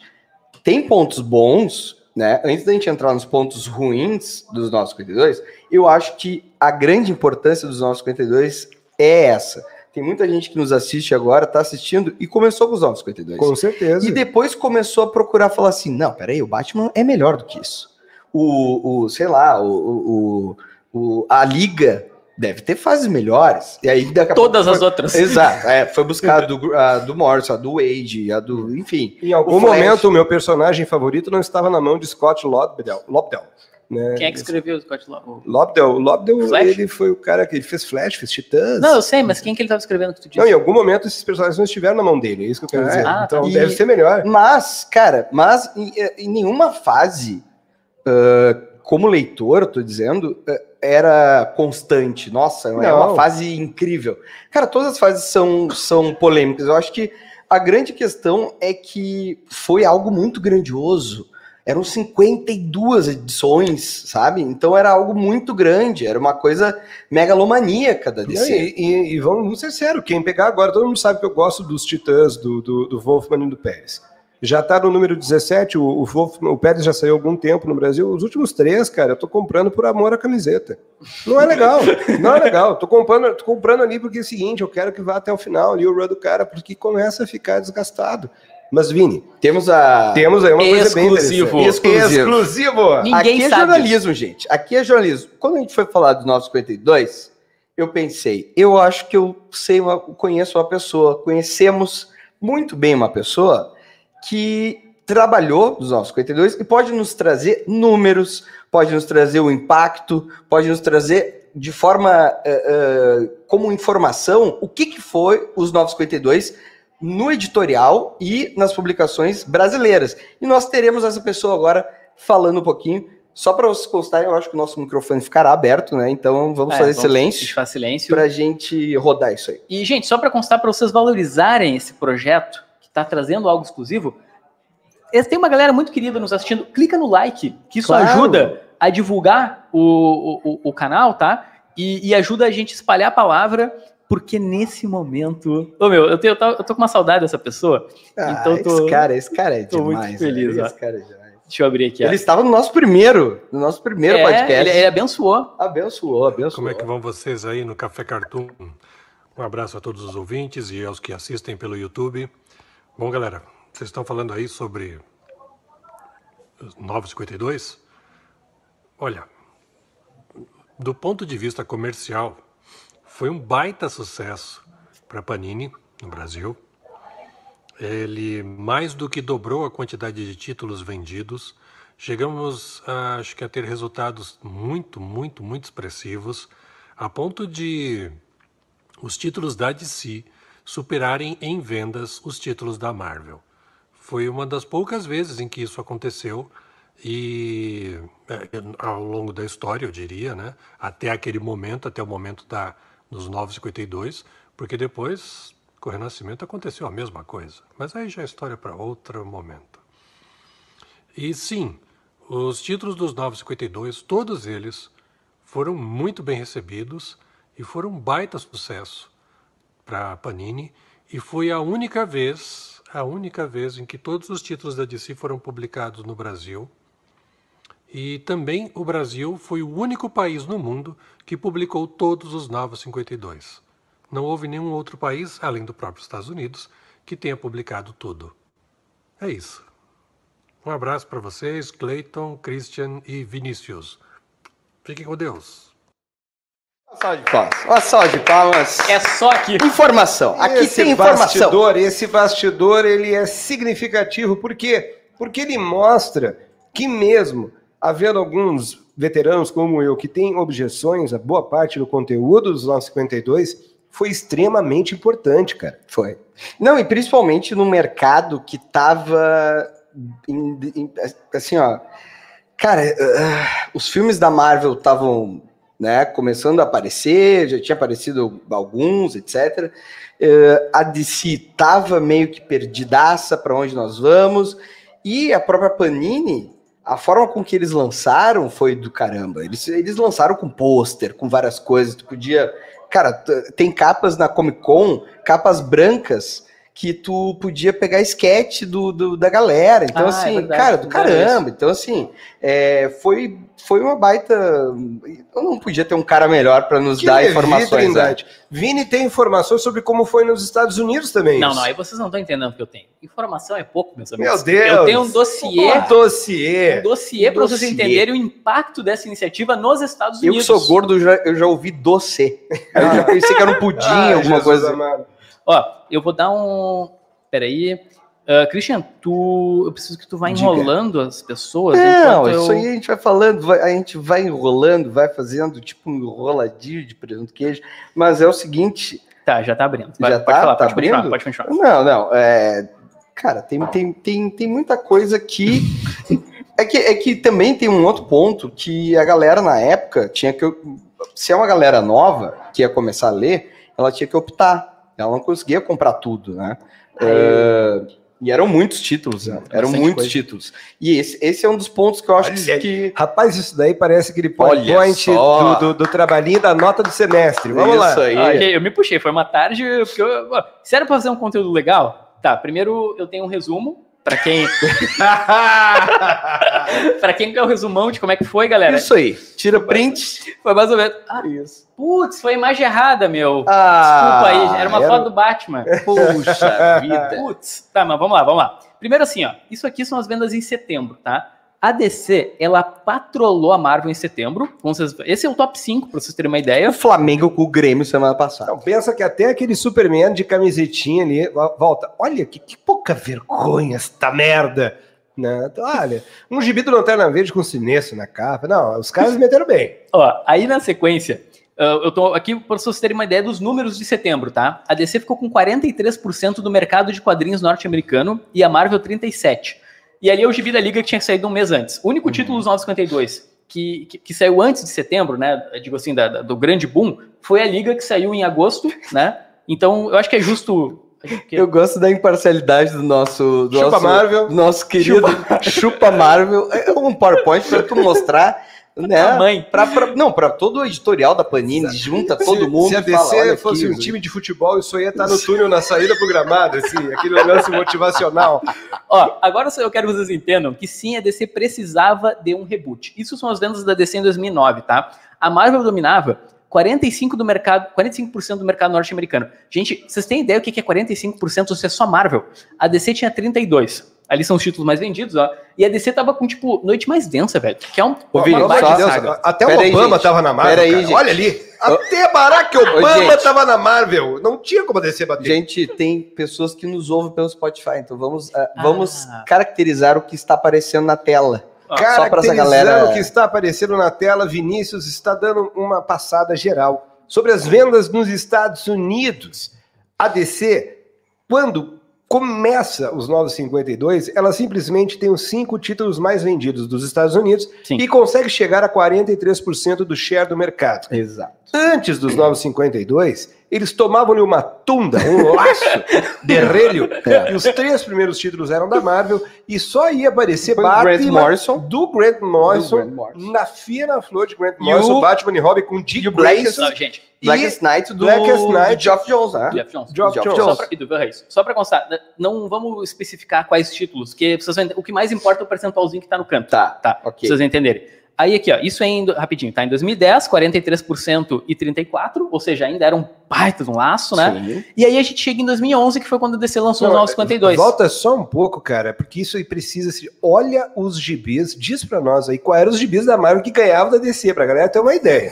tem pontos bons, né? Antes da gente entrar nos pontos ruins dos 952, eu acho que a grande importância dos 952 é essa. Tem muita gente que nos assiste agora, tá assistindo e começou com os 952. Com certeza. E depois começou a procurar falar assim: não, peraí, o Batman é melhor do que isso. O, o sei lá, o, o, o- a Liga deve ter fases melhores. E aí daqui a Todas pouco as foi- outras. Exato, é, foi buscar a do, a do Morrison, a do Wade, a do. Enfim. Em algum O momento, o meu personagem favorito não estava na mão de Scott Lobdell. Lobdell né? Quem é que escreveu o Scott? Lobdell, o Lobdell, Flash? ele foi o cara que ele fez Flash, fez Titãs. Não, eu sei, mas quem que ele estava escrevendo que tu disse? Não, em algum momento esses personagens não estiveram na mão dele, é isso que eu quero É. dizer. Ah, então tá. deve E- ser melhor. Mas, cara, mas em, em nenhuma fase, ah, como leitor, eu tô dizendo, ah, era constante. Nossa, é Não. uma fase incrível. Cara, todas as fases são, são polêmicas. Eu acho que a grande questão é que foi algo muito grandioso. Eram 52 edições, sabe? Então era algo muito grande, era uma coisa megalomaníaca da Não, DC. e, e- e vamos ser sérios, quem pegar agora, todo mundo sabe que eu gosto dos Titãs, do, do, do Wolfman e do Pérez. Já tá no número 17, o, o, Wolfman, o Pérez já saiu há algum tempo no Brasil. Os últimos três, cara, eu tô comprando por amor à camiseta. Não é legal, <laughs> não é legal. Tô comprando, tô comprando ali porque é o seguinte, eu quero que vá até o final ali o run do cara, porque começa a ficar desgastado. Mas, Vini, Temos a. temos aí uma coisa bem Exclusivo. interessante. Exclusivo. Exclusivo. Ninguém Aqui é sabe jornalismo, gente. Aqui é jornalismo. Quando a gente foi falar do 952, eu pensei, eu acho que eu sei, uma, conheço uma pessoa, conhecemos muito bem uma pessoa que trabalhou dos 952 e pode nos trazer números, pode nos trazer o impacto, pode nos trazer de forma eh, eh, como informação o que, que foi os 952 no editorial e nas publicações brasileiras. E nós teremos essa pessoa agora falando um pouquinho. Só para vocês constarem, eu acho que o nosso microfone ficará aberto, né? Então vamos É, fazer vamos- silêncio silêncio. para a gente rodar isso aí. E, gente, só para constar, para vocês valorizarem esse projeto, que está trazendo algo exclusivo, tem uma galera muito querida nos assistindo. Clica no like, que isso Claro. ajuda a divulgar o, o, o- o canal, tá? E, e ajuda a gente a espalhar a palavra, porque nesse momento. Ô, meu, eu, tenho, eu, tô, eu tô com uma saudade dessa pessoa. Então Ah, tô- esse cara, esse cara é tô muito demais. feliz, velho. ó. Esse cara é demais. Deixa eu abrir aqui. ó. Ele estava no nosso primeiro, no nosso primeiro É, podcast. Ele, ele abençoou. Abençoou, abençoou. Como é que vão vocês aí no Café Cartoon? Um abraço a todos os ouvintes e aos que assistem pelo YouTube. Bom, galera, vocês estão falando aí sobre os 952. Olha, do ponto de vista comercial, foi um baita sucesso para Panini no Brasil. Ele mais do que dobrou a quantidade de títulos vendidos. Chegamos, a, acho que, a ter resultados muito, muito, muito expressivos, a ponto de os títulos da DC superarem em vendas os títulos da Marvel. Foi uma das poucas vezes em que isso aconteceu e é, ao longo da história, eu diria, né? Até aquele momento, até o momento da dos 952, porque depois com o Renascimento aconteceu a mesma coisa. Mas aí já é história para outro momento. E sim, os títulos dos 952, todos eles foram muito bem recebidos e foram um baita sucesso para Panini e foi a única vez, a única vez em que todos os títulos da DC foram publicados no Brasil. E também o Brasil foi o único país no mundo que publicou todos os 952. Não houve nenhum outro país, além do próprio Estados Unidos, que tenha publicado tudo. É isso. Um abraço para vocês, Clayton, Christian e Vinícius. Fiquem com Deus. Uma salva de palmas. Uma salva de palmas. É só aqui. Informação. Aqui esse tem informação. bastidor, esse bastidor, ele é significativo, por quê? Porque ele mostra que mesmo havendo alguns veteranos como eu que têm objeções a boa parte do conteúdo dos 952, foi extremamente importante, cara. Foi. Não, e principalmente no mercado que tava em- em- assim, ó. Cara, ah, os filmes da Marvel estavam, né, começando a aparecer, já tinha aparecido alguns, etc. Eh, a DC tava meio que perdidaça para onde nós vamos, e a própria Panini, a forma com que eles lançaram foi do caramba. Eles, eles lançaram com pôster, com várias coisas, tu podia Cara, tem capas na Comic Con, capas brancas, que tu podia pegar sketch do, do- da galera. Então, Ah, é assim, verdade, cara, do não lembro caramba. Então, assim, é, foi, foi uma baita. Eu não podia ter um cara melhor para nos Que dar informações. né? Trindade. Vini tem informações sobre como foi nos Estados Unidos também. Não, isso. não, aí vocês não estão entendendo o que eu tenho. Informação é pouco, meus amigos. Meu Deus. Eu tenho um dossiê, Um dossiê. um dossiê para vocês entenderem o impacto dessa iniciativa nos Estados Eu que Unidos. sou gordo, eu já, eu já ouvi doce. Eu já pensei que era um pudim, Ai, <laughs> alguma Jesus coisa. amado. Ó, eu vou dar um. Peraí. Ah, Christian, tu. Eu preciso que tu vá Diga. enrolando as pessoas. Não, isso eu... aí a gente vai falando, vai- a gente vai enrolando, vai fazendo tipo um enroladinho de presunto queijo. Mas é o seguinte, Tá, já tá abrindo. Vai, Já pode tá? falar, Tá pode continuar, abrindo? pode continuar. Não, não. É... Cara, tem, tem, tem, tem muita coisa que. <laughs> É, que. é que também tem um outro ponto que a galera na época tinha que. Se é uma galera nova que ia começar a ler, ela tinha que optar. Ela não conseguia comprar tudo, né? É, E eram muitos títulos, né? Eram muitos coisa. títulos. E esse, esse é um dos pontos que eu acho Olha que. Rapaz, isso daí parece aquele PowerPoint do, do, do trabalhinho da nota do semestre. Vamos lá. Isso aí. Ah, ok, eu me puxei, foi uma tarde. Porque eu, ó, se era pra fazer um conteúdo legal, tá. Primeiro eu tenho um resumo. Pra quem, <laughs> <laughs> pra quem quer o resumão de como é que foi, galera. Isso aí. Tira print. Foi mais ou menos. Ah, Isso. Putz, foi a imagem errada, meu. Ah, Desculpa aí, era uma era- foto do Batman. <laughs> Puxa vida. Putz, tá, mas vamos lá, vamos lá. Primeiro assim, ó, isso aqui são as vendas em setembro, tá? A DC, ela patrolou a Marvel em setembro. Vocês- Esse é o top 5, pra vocês terem uma ideia. O Flamengo com o Grêmio semana passada. Não, pensa que até aquele Superman de camisetinha ali, vo- volta. Olha, que, que pouca vergonha esta merda. Né? Então, olha, um gibi do Lanterna Verde com sinestro na capa. Não, os caras meteram bem. Ó, aí na sequência, eu tô aqui para vocês terem uma ideia dos números de setembro, tá? A DC ficou com 43% do mercado de quadrinhos norte-americano e a Marvel 37%. E ali é o gibi da Liga que tinha saído um mês antes. O único título dos 952 que, que, que saiu antes de setembro, né? eu Digo assim, da- da- do grande boom, foi a Liga que saiu em agosto, né? Então, eu acho que é justo. que- Eu gosto da imparcialidade do nosso, do Chupa nosso, Marvel. nosso querido Chupa, Marvel. É um PowerPoint para tu mostrar, né? Tamanho. Pra, pra- não, para todo o editorial da Panini, junta todo se, mundo Se a fala, DC olha fosse aqui, um time de futebol, isso ia estar no túnel na saída pro gramado, assim, aquele lance motivacional. Ó, agora eu quero que vocês entendam que sim, a DC precisava de um reboot. Isso são as vendas da DC em 2009, tá? A Marvel dominava 45% do mercado, 45% do mercado norte-americano. Gente, vocês têm ideia o que que é 45% se é só Marvel? A DC tinha 32. Ali são os títulos mais vendidos, ó. E a DC tava com, tipo, noite mais densa, velho. Que é um. Ô, Vini, de Deus, até Pera o aí, Obama gente. tava na Marvel. Pera aí, gente. Olha ali. Até Barack Obama gente. tava na Marvel. Não tinha como descer bater. Gente, tem pessoas que nos ouvem pelo Spotify, então vamos, ah, vamos Ah. caracterizar o que está aparecendo na tela. Ó, só pra essa Caracterizando galera- o que está aparecendo na tela, Vinícius está dando uma passada geral sobre as vendas nos Estados Unidos. A DC, quando começa os 952, ela simplesmente tem os cinco títulos mais vendidos dos Estados Unidos Sim. e consegue chegar a 43% do share do mercado. Exato. Antes dos 952, eles tomavam-lhe uma tunda, um laço <laughs> de relho, É. e os três primeiros títulos eram da Marvel, e só ia aparecer Foi o Grant Batman Morrison. do Grant Morrison, Do Grant Morrison. na fina flor de Grant Morrison, o- Batman e Robin com Dick Grayson, Não, gente, Blackest Night do, Blackest Night. do Geoff Jones, né? Jeff Jones. Geoff Geoff Jones. Só pra, e do Bill Hayes. Só pra constar, né, não vamos especificar quais títulos, que vocês vão, o que mais importa é o percentualzinho que tá no canto. Tá, Tá, pra ok. vocês entenderem. Aí aqui, ó, isso é em, rapidinho, tá? Em 2010, 43% e 34%, ou seja, ainda era um baita de um laço, né? Sim. E aí a gente chega em 2011, que foi quando a DC lançou Não, os 952. Volta só um pouco, cara, porque isso aí precisa se. Olha os gibis, diz pra nós aí qual eram os gibis da Marvel que ganhavam da DC, pra galera ter uma ideia.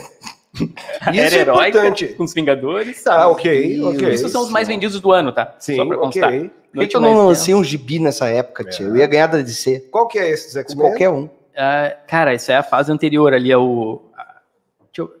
<laughs> Isso Era é heróica, importante. com os Vingadores. Tá, ok, ok. Isso são os mais vendidos do ano, tá? Sim, Só pra ok. constar. Por que eu não lancei um gibi nessa época, tio? Eu ia ganhar da DC. Qual que é esse, X-Men? qualquer um. Ah, cara, isso é a fase anterior ali, o. Deixa eu.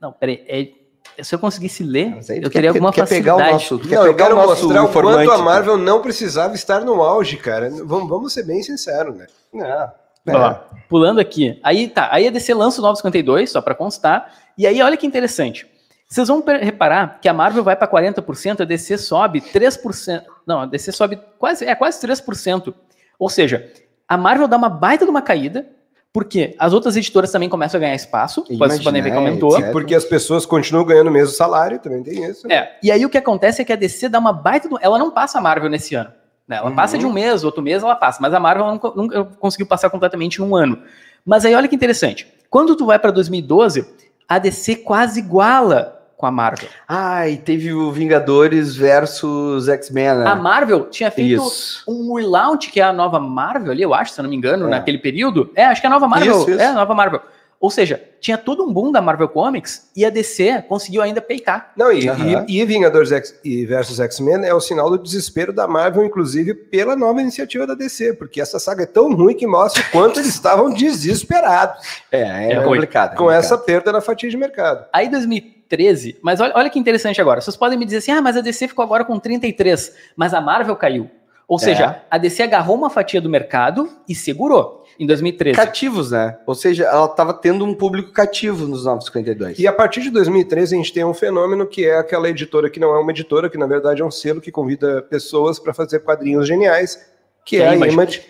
Não, peraí. é- Se eu conseguisse ler, eu teria alguma quer pegar o facilidade. nosso, Não, eu pegar quero o nosso mostrar o quanto a Marvel não precisava estar no auge, cara. Vamos, vamos ser bem sinceros, né? Não. É. pulando aqui. Aí tá, aí a DC lança o 952, só pra constar. E aí olha que interessante. Vocês vão reparar que a Marvel vai pra 40%, a DC sobe 3%. Não, a DC sobe quase, é quase 3%. Ou seja, a Marvel dá uma baita de uma caída, porque as outras editoras também começam a ganhar espaço, Imagina, podem ver que é, aumentou. etc. Porque as pessoas continuam ganhando o mesmo salário, também tem isso. né? É, e aí o que acontece é que a DC dá uma baita. do- Ela não passa a Marvel nesse ano. né? Ela Uhum. passa de um mês, outro mês ela passa, mas a Marvel nunca, nunca conseguiu passar completamente em um ano. Mas aí olha que interessante. Quando tu vai pra 2012, a DC quase iguala com a Marvel. Ah, e teve o Vingadores versus X-Men, né? A Marvel tinha feito Isso. um relaunch, que é a nova Marvel ali, eu acho, se eu não me engano, É. naquele período. É, acho que é a nova Marvel. Isso, isso. É, a nova Marvel. Ou seja, tinha todo um boom da Marvel Comics e a DC conseguiu ainda peitar. Não, e, Aham. e, e Vingadores X, e versus X-Men é o sinal do desespero da Marvel, inclusive pela nova iniciativa da DC, porque essa saga é tão ruim que mostra o quanto eles estavam desesperados É, é, É complicado. é com complicado. essa perda na fatia de mercado. Aí 2013, mas olha, olha que interessante agora. Vocês podem me dizer assim: ah, mas a DC ficou agora com 33, mas a Marvel caiu. Ou seja, a DC agarrou uma fatia do mercado e segurou em 2013. Cativos, né? Ou seja, ela estava tendo um público cativo nos 952. E a partir de 2013 a gente tem um fenômeno que é aquela editora que não é uma editora, que na verdade é um selo que convida pessoas para fazer quadrinhos geniais, que Que é é a Image. Image.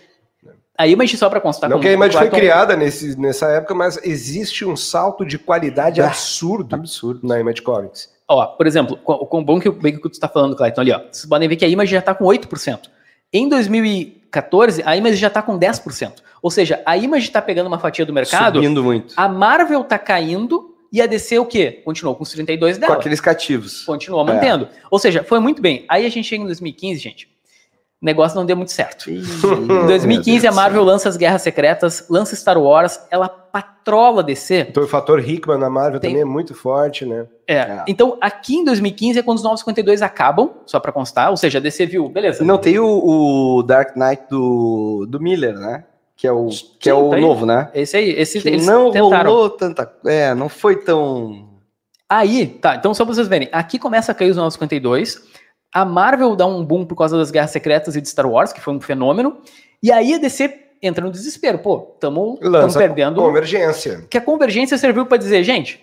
A Image, só para constar, não como que a Image foi criada nesse, nessa época, mas existe um salto de qualidade Ah, absurdo Absurdo. na Image Comics. Ó, por exemplo, o quão bom que o bem que tu está falando, Clayton, ali, ó. Vocês podem ver que a Image já está com 8%. Em 2014, a Image já está com 10%. Ou seja, a Image está pegando uma fatia do mercado, Subindo muito. a Marvel está caindo e a DC o quê? Continuou com os 32 Com dela. aqueles cativos. Continua mantendo. Ou seja, foi muito bem. Aí a gente chega em 2015, gente. O negócio não deu muito certo. <laughs> Em 2015, a Marvel lança as Guerras Secretas, lança Star Wars, ela patrola DC. Então o fator Hickman na Marvel Tem- também é muito forte, né? É. É. Então, aqui em 2015 é quando os 952 acabam, só pra constar. Ou seja, a DC viu, beleza. Não tem o, o Dark Knight do, do Miller, né? Que é o, que é o tá aí. novo, né? Esse aí, esse Que eles não tentaram. rolou tanta. É, não foi tão. Aí, tá, então só pra vocês verem, aqui começa a cair os 952, a Marvel dá um boom por causa das Guerras Secretas e de Star Wars, que foi um fenômeno, e aí a DC entra no desespero, pô, tamo, tamo Lança perdendo, convergência. que a convergência serviu pra dizer, gente,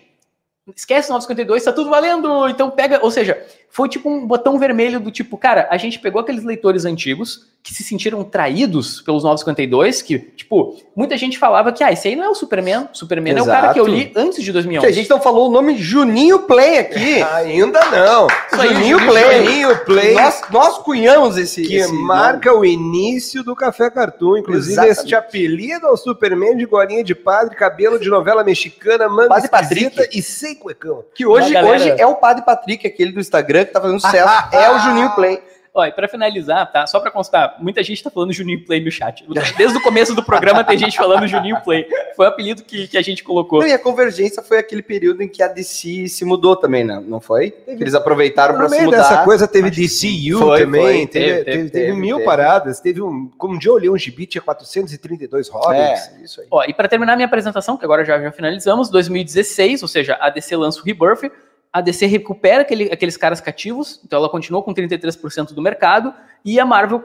esquece 952, tá tudo valendo, então pega, ou seja, foi tipo um botão vermelho do tipo, cara, a gente pegou aqueles leitores antigos que se sentiram traídos pelos 952, que, tipo, muita gente falava que, ah, esse aí não é o Superman, Superman é o cara que eu li antes de 2011. Que a gente não falou o nome Juninho Play aqui. <laughs> Ainda não. aí, Juninho Juninho Play. Juninho Play. Nós, nós cunhamos esse. que esse marca o início do Café Cartoon. Inclusive, Exatamente. este apelido ao Superman de golinha de padre, cabelo de novela mexicana, manga Padre esquisita e sem cuecão. Que hoje, hoje é o Padre Patrick, aquele do Instagram, que tá fazendo sucesso. <laughs> é o Juninho Play. E pra finalizar, tá? Só pra constar, muita gente tá falando Juninho Play no chat. Desde o começo do programa tem gente falando Juninho Play. Foi o apelido que, que a gente colocou. Não, e a convergência foi aquele período em que a DC se mudou também, né? não foi? Que eles aproveitaram para se mudar. dessa coisa teve DCU Foi, também, foi. teve, Teve, teve, teve, teve teve, mil teve. paradas, teve um, como um dia eu olhei um gibi, tinha 432 Robins. É, isso aí. Ó, e para terminar minha apresentação, que agora já, já finalizamos, 2016, ou seja, a DC lança o Rebirth, a DC recupera aquele- aqueles caras cativos, então ela continua com 33% do mercado, e a Marvel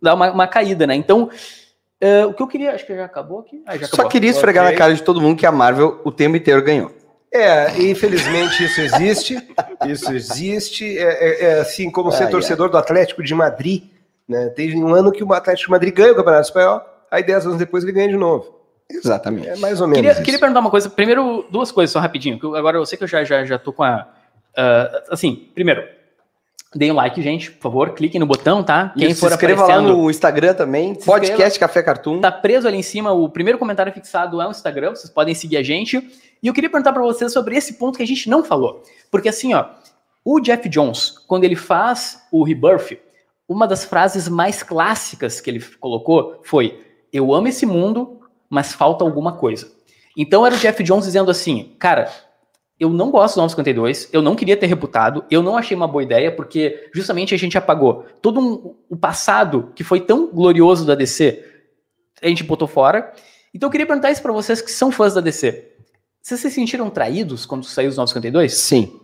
dá uma, uma caída, né? Então, eh, o que eu queria, acho que já acabou aqui. Ah, já Só acabou. queria esfregar Ok. na cara de todo mundo que a Marvel o tempo inteiro ganhou. É, infelizmente isso existe. Isso existe. É, é- é assim como ser Ai, torcedor do Atlético de Madrid. Né? Teve um ano que o Atlético de Madrid ganha o Campeonato Espanhol, aí 10 anos depois ele ganha de novo. Exatamente. É mais ou menos Queria, isso. queria perguntar uma coisa. Primeiro, duas coisas só rapidinho. que eu- agora eu sei que eu já, já, já tô com a. ah, assim, primeiro, deem um like, gente, por favor. Cliquem no botão, tá? Quem se for inscreva lá aparecendo. no Instagram também. Se Podcast Café Cartoon. Tá preso ali em cima, o primeiro comentário fixado é o Instagram, vocês podem seguir a gente. E eu queria perguntar para vocês sobre esse ponto que a gente não falou. Porque assim, ó, o Jeff Jones, quando ele faz o Rebirth, uma das frases mais clássicas que ele colocou foi: Eu amo esse mundo, mas falta alguma coisa. Então era o Jeff Jones dizendo assim, cara, eu não gosto do 952, eu não queria ter reputado, eu não achei uma boa ideia, porque justamente a gente apagou todo um, o passado que foi tão glorioso da DC, a gente botou fora. Então eu queria perguntar isso pra vocês que são fãs da DC. Vocês se sentiram traídos quando saiu os 952? Sim.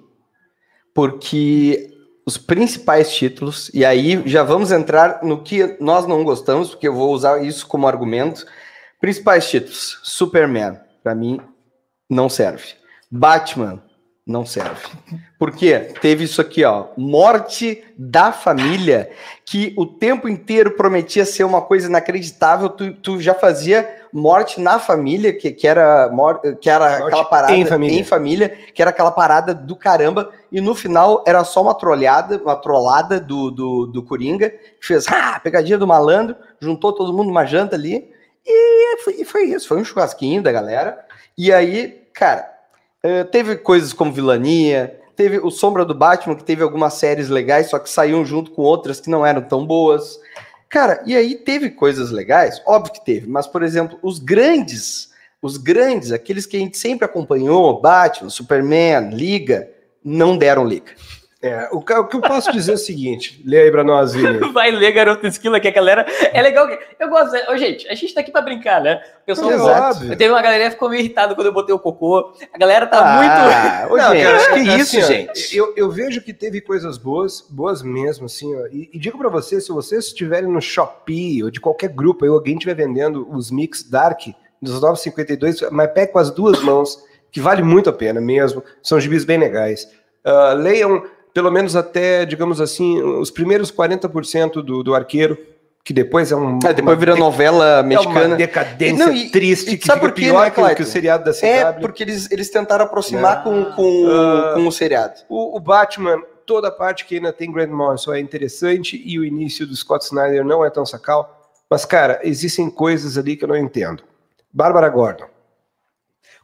Porque os principais títulos, e aí já vamos entrar no que nós não gostamos, porque eu vou usar isso como argumento. Principais títulos: Superman, pra mim, não serve. Batman, não serve. Por quê? Teve isso aqui, ó. Morte da família, que o tempo inteiro prometia ser uma coisa inacreditável. Tu, tu já fazia morte na família, que, que era, que era Morte aquela parada em família. em família, que era aquela parada do caramba, e no final era só uma trolhada, uma trollada do, do, do Coringa, que fez, ah, pegadinha do malandro, juntou todo mundo numa janta ali, e foi, e foi isso, foi um churrasquinho da galera, e aí, cara, eh, teve coisas como vilania, teve o Sombra do Batman, que teve algumas séries legais, só que saíam junto com outras que não eram tão boas, Cara, e aí teve coisas legais? Óbvio que teve, mas, por exemplo, os grandes, os grandes, aqueles que a gente sempre acompanhou, Batman, Superman, Liga, não deram liga. É, o, que- o que eu posso dizer é o seguinte: lê aí pra nós, Vini. <laughs> Vai ler Garoto Esquilo que a galera. É legal que. Eu gosto. né? Ô, gente, a gente tá aqui pra brincar, né? O pessoal É gosta. óbvio. Teve uma galera que ficou meio irritada quando eu botei o cocô. A galera tá Ah, ô, Não, gente, cara, que assim, isso, ó, gente? Eu, eu vejo que teve coisas boas, boas mesmo, assim, ó, e, e digo pra vocês, se vocês estiverem no Shopee ou de qualquer grupo aí, alguém estiver vendendo os mix Dark dos 952, mas pegue com as duas mãos, que vale muito a pena mesmo, são gibis bem legais. Ah, leiam pelo menos até, digamos assim, os primeiros 40% do, do arqueiro, que depois é um. Ah, depois vira novela é uma mexicana. decadência Não, e- triste e que sabe por quê, pior né, que, o- que o Clayton? seriado da CW. É, porque eles, eles tentaram aproximar Ah. com, com, Ah. com o seriado. O, o Batman, toda a parte que ainda tem Grant Morrison é interessante e o início do Scott Snyder não é tão sacal. Mas, cara, existem coisas ali que eu não entendo. Bárbara Gordon.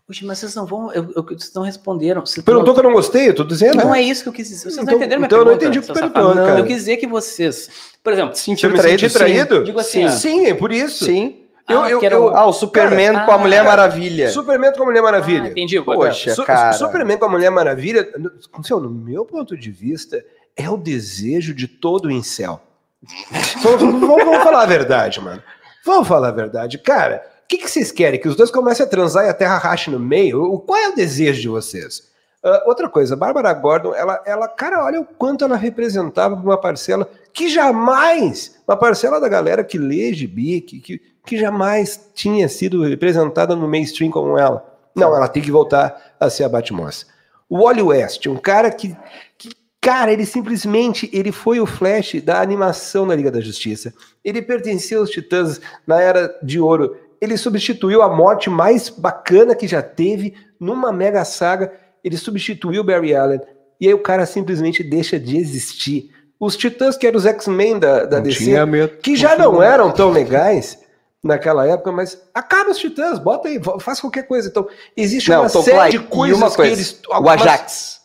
Poxa, mas vocês não vão. Eu, eu, vocês não responderam. Vocês Perguntou que eu não gostei, eu tô dizendo. Não né? é isso que eu quis dizer. Vocês Então- não entenderam minha então eu não pergunta. entendi o que perguntou, cara. Eu quis dizer que vocês. Por exemplo, Eu Sentiu me senti traído? Digo assim, ó. sim, é por isso. Sim. Eu, Ah, eu, que era eu- o- Ah, o Superman Cara, com a ah, Mulher Maravilha. Superman com a Mulher Maravilha. Ah, entendi. Poxa, Su- cara. Superman com a Mulher Maravilha, no, seu, no meu ponto de vista, é o desejo de todo incel. <laughs> vamos, vamos- falar a verdade, mano. Vamos falar a verdade. Cara, que, que vocês querem? Que os dois comecem a transar e a terra rache no meio? O, qual é o desejo de vocês? Ah, outra coisa, Bárbara Gordon, ela, ela, cara, olha o quanto ela representava uma parcela que jamais, uma parcela da galera que lê gibi, que, que, que jamais tinha sido representada no mainstream como ela. Não, ela tem que voltar a ser a Batmossa. O Wally West, um cara que, que, cara, ele simplesmente, ele foi o Flash da animação da Liga da Justiça. Ele pertencia aos Titãs na Era de Ouro. Ele substituiu a morte mais bacana que já teve numa mega saga. Ele substituiu o Barry Allen. E aí o cara simplesmente deixa de existir. Os Titãs, que eram os X-Men da, da DC, medo. que já não eram tão legais naquela época, mas acaba os Titãs, bota aí, fa- faz qualquer coisa. Então, existe Não, uma série de coisas e uma coisa, que eles. o algumas- Ajax.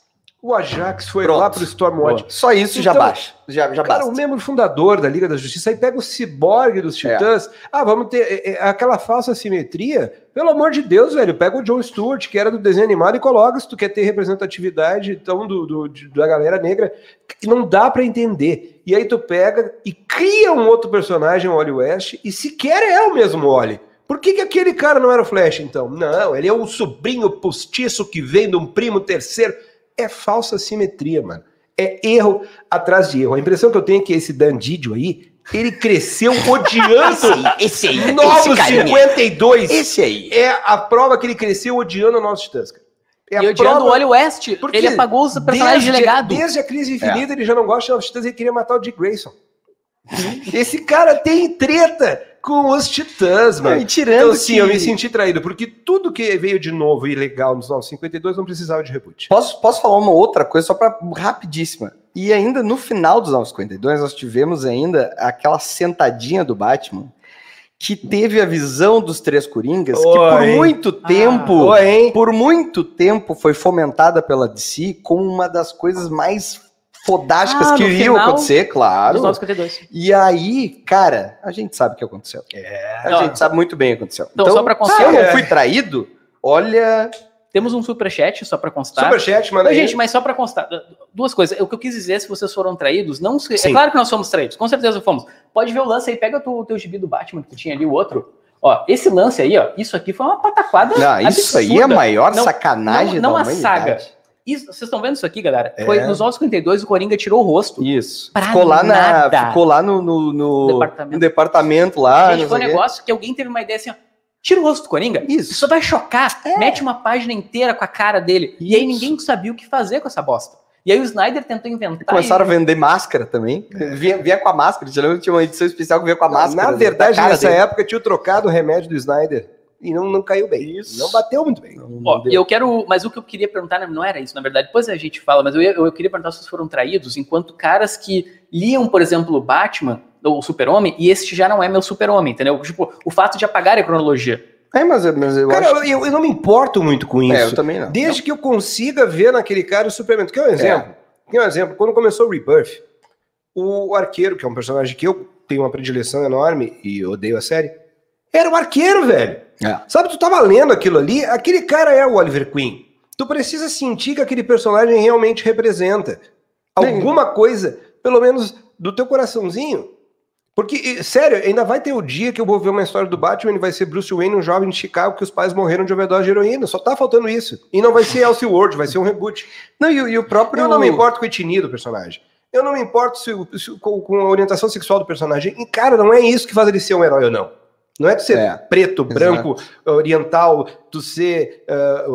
O Ajax foi Pronto. lá pro Stormwatch. Só isso já Então, baixa. Já, já Cara, basta. o membro fundador da Liga da Justiça aí pega o ciborgue dos É. Titãs. Ah, vamos ter é, é, aquela falsa simetria. Pelo amor de Deus, velho, pega o John Stewart, que era do desenho animado, e coloca se tu quer ter representatividade então, do, do- de- da galera negra. que Não dá pra entender. E aí tu pega e cria um outro personagem, o Wally West, e sequer é o mesmo Wally. Por que, que aquele cara não era o Flash, então? Não, ele é um sobrinho postiço que vem de um primo terceiro. É falsa simetria, mano. É erro atrás de erro. A impressão que eu tenho é que esse Dandidio aí, ele cresceu <laughs> odiando Esse aí, Novos 52. Esse aí. É a prova que ele cresceu odiando o nosso Titãs. É e odiando o prova- Wally West, Porque ele apagou os personagens de desde, legado. Desde a crise infinita, ele já não gosta de Novos Titãs, ele queria matar o Dick Grayson. Esse cara tem treta com os Titãs, mano. E tirando Então, sim, que- eu me senti traído, porque tudo que veio de novo e legal nos 952 não precisava de reboot. Posso, posso falar uma outra coisa, só para rapidíssima. E ainda no final dos 952, nós tivemos ainda aquela sentadinha do Batman, que teve a visão dos três Coringas, que por Oi. muito tempo, Oi, hein? por muito tempo foi fomentada pela DC como uma das coisas mais fodásticas Ah, que iriam acontecer, claro. Dos 952. E aí, cara, a gente sabe o que aconteceu. É. A Não. gente sabe muito bem o que aconteceu. Então, só pra constar- se eu não É. fui traído, olha, Temos um superchat, só pra constar. Superchat, manda aí. gente, mas só pra constar, duas coisas. O que eu quis dizer, se vocês foram traídos, não se... É claro que nós fomos traídos, com certeza fomos. Pode ver o lance aí, pega o teu, o teu gibi do Batman que tinha ali, o outro. Ó, esse lance aí, ó, isso aqui foi uma pataquada não, isso aí é a maior Não- sacanagem não- não da a humanidade. saga. Isso, vocês estão vendo isso aqui, galera? Foi É. nos 952 o Coringa tirou o rosto. Isso. Pra ficou lá, na, nada. ficou lá no, no, no- Departamento. no departamento lá. Gente, foi um quê. negócio que alguém teve uma ideia assim, ó. Tira o rosto do Coringa. Isso. Isso vai chocar. Mete uma página inteira com a cara dele. E aí Isso. ninguém sabia o que fazer com essa bosta. E aí o Snyder tentou inventar. Começaram e- a vender máscara também. Vinha, vinha com a máscara. Já lembra que tinha uma edição especial que vinha com a máscara. Na da verdade, nessa dele. época tinha trocado o remédio do Snyder e não, não caiu bem. Isso. Não bateu muito bem. Não Ó, e eu quero. Mas o que eu queria perguntar né, não era isso, na verdade. Depois a gente fala, mas eu, ia- eu queria perguntar se vocês foram traídos enquanto caras que liam, por exemplo, o Batman ou o Super-Homem, e este já não é meu Super-Homem, entendeu? Tipo, o fato de apagar a cronologia. É, mas, mas eu Cara, acho... eu, eu não me importo muito com isso. É, eu também não. Desde que eu consiga ver naquele cara o Superman. Quer um exemplo? Quer um exemplo? Quando começou o Rebirth, o arqueiro, que é um personagem que eu tenho uma predileção enorme e eu odeio a série, era o arqueiro, velho. É. Sabe, tu tava lendo aquilo ali, aquele cara é o Oliver Queen. Tu precisa sentir que aquele personagem realmente representa alguma coisa, pelo menos do teu coraçãozinho. Porque, sério, ainda vai ter o dia que eu vou ver uma história do Batman e vai ser Bruce Wayne, um jovem de Chicago, que os pais morreram de overdose de heroína. Só tá faltando isso. E não vai ser Elseworld, vai ser um reboot. Não, e, o- e o próprio... Eu não me importo com a etnia do personagem. Eu não me importo se, se- com, com a orientação sexual do personagem. E, cara, não é isso que faz ele ser um herói ou não. Não é tu ser É, preto, branco, oriental, tu ser ah,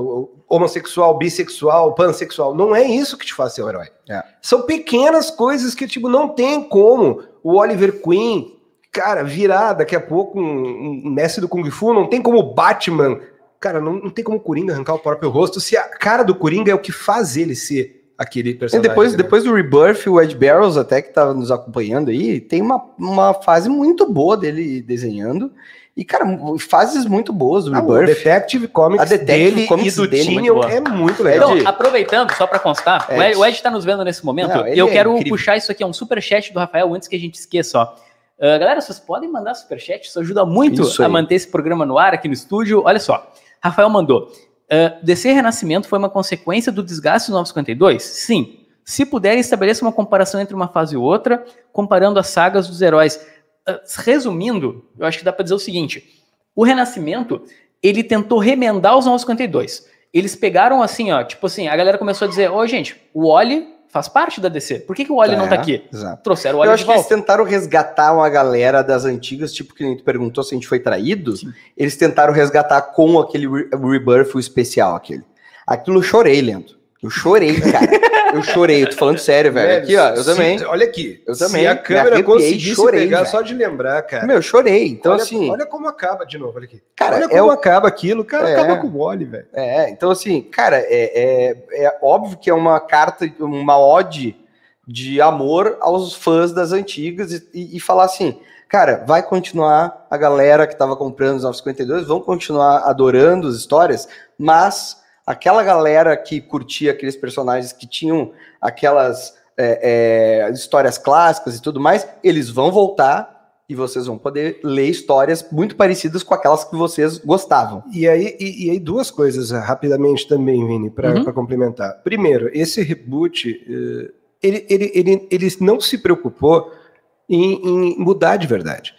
homossexual, bissexual, pansexual. Não é isso que te faz ser um herói. É. São pequenas coisas que, tipo, não tem como o Oliver Queen, cara, virar daqui a pouco um, um mestre do Kung Fu, não tem como o Batman. Cara, não, não tem como o Coringa arrancar o próprio rosto se a cara do Coringa é o que faz ele ser aquele E personagem. depois, entendeu? depois do Rebirth, o Ed Barrows, até que tá nos acompanhando aí, tem uma, uma fase muito boa dele desenhando. E, cara, fases muito boas do Ah, o Rebirth. Detective Comics A Detective dele Comics e do dele, Tinion é muito legal. Então, aproveitando, só pra constar, o Ed. O Ed tá nos vendo nesse momento. Não, eu é quero incrível. puxar isso aqui, é um superchat do Rafael, antes que a gente esqueça, ó. Ah, galera, vocês podem mandar superchat, isso ajuda muito Isso a manter esse programa no ar aqui no estúdio. Olha só, Rafael mandou. Uh, DC Renascimento foi uma consequência do desgaste do 952? Sim. Se puder, estabeleça uma comparação entre uma fase e outra, comparando as sagas dos heróis. Ah, resumindo, eu acho que dá pra dizer o seguinte: o Renascimento, ele tentou remendar os 952. Eles pegaram assim, ó, tipo assim, a galera começou a dizer: Ô, gente, o Wally faz parte da DC. Por que, que o Wally não tá É, aqui? Exato. Trouxeram o Eu Wally acho de que eles tentaram resgatar uma galera das antigas, tipo que nem tu perguntou se a gente foi traído. Eles tentaram resgatar com aquele re- Rebirth o especial, aquele. Aquilo eu chorei, Leandro. Eu chorei, cara. <laughs> eu chorei, eu tô falando sério, velho. Aqui, ó, eu se- também. Olha aqui. Eu também. Se a Me câmera conseguisse chorei, pegar velho. só de lembrar, cara. Meu, eu chorei. Então, olha, assim. olha como acaba de novo, olha aqui. Cara, olha é como o- acaba aquilo, cara, É. acaba com o Wally, velho. É, então assim, cara, é, é, é óbvio que é uma carta, uma ode de amor aos fãs das antigas e, e- e falar assim, cara, vai continuar a galera que estava comprando os 952, vão continuar adorando as histórias, mas aquela galera que curtia aqueles personagens que tinham aquelas é, é, histórias clássicas e tudo mais, eles vão voltar e vocês vão poder ler histórias muito parecidas com aquelas que vocês gostavam. E aí, e, e aí duas coisas uh, rapidamente também, Vini, para Uhum. complementar. Primeiro, esse reboot, uh, ele, ele, ele, ele não se preocupou em, em mudar de verdade.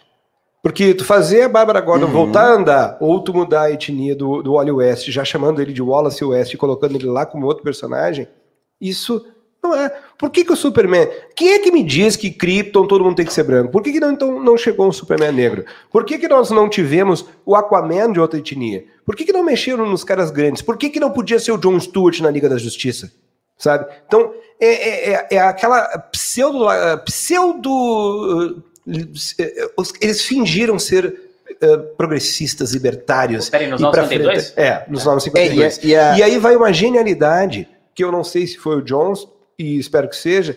Porque tu fazer a Bárbara Gordon Uhum. voltar a andar, ou tu mudar a etnia do, do Wally West, já chamando ele de Wallace West e colocando ele lá como outro personagem, isso não é. Por que, que o Superman. Quem é que me diz que Krypton todo mundo tem que ser branco? Por que, que não, então, não chegou um Superman negro? Por que, que nós não tivemos o Aquaman de outra etnia? Por que, que não mexeram nos caras grandes? Por que, que não podia ser o John Stewart na Liga da Justiça? Sabe? Então, é, é, é- é aquela pseudo. pseudo. Eles fingiram ser eh, progressistas, libertários. Peraí, nos e anos pra 52? frente- É, nos anos É, e, 52. a- e a- E aí vai uma genialidade, que eu não sei se foi o Jones, e espero que seja,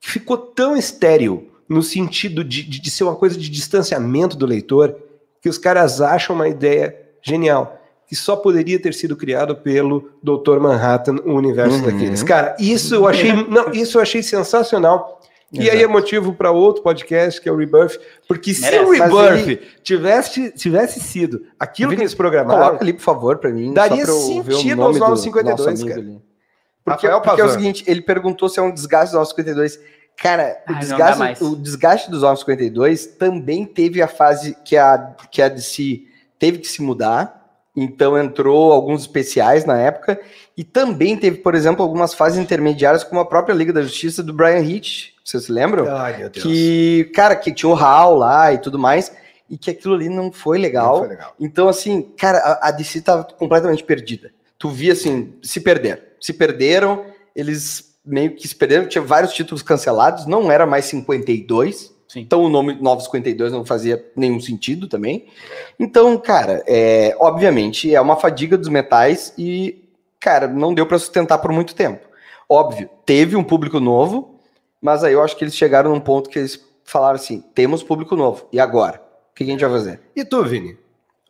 que ficou tão estéril no sentido de, de, de ser uma coisa de distanciamento do leitor, que os caras acham uma ideia genial, que só poderia ter sido criado pelo Dr. Manhattan, o universo Uhum. daqueles. Cara, isso eu achei, não, isso eu achei sensacional. E aí é motivo para outro podcast, que é o Rebirth, porque se Merece. o Rebirth ele- tivesse, tivesse sido aquilo que eles programaram, Coloca ali, por favor, pra mim. Daria sentido aos do 952, nosso amigo cara. ali. Porque, Rafael porque é o seguinte, ele perguntou se é um desgaste dos 952. Cara, Ah, o, desgaste, o desgaste dos 952 também teve a fase que a, que a DC teve que se mudar. Então entrou alguns especiais na época. E também teve, por exemplo, algumas fases intermediárias, como a própria Liga da Justiça do Brian Hitch. Vocês se lembram? Ai, meu Deus. Que, cara, que tinha o Hal lá e tudo mais. E que aquilo ali não foi legal. Não foi legal. Então, assim, cara, a, a DC tava completamente perdida. Tu via, assim, se perderam. Se perderam, eles meio que se perderam. Tinha vários títulos cancelados, não era mais 52. Sim. Então o nome 952 não fazia nenhum sentido também. Então, cara, é, obviamente é uma fadiga dos metais e, cara, não deu para sustentar por muito tempo. Óbvio, teve um público novo, mas aí eu acho que eles chegaram num ponto que eles falaram assim: temos público novo, e agora? O que a gente vai fazer? E tu, Vini?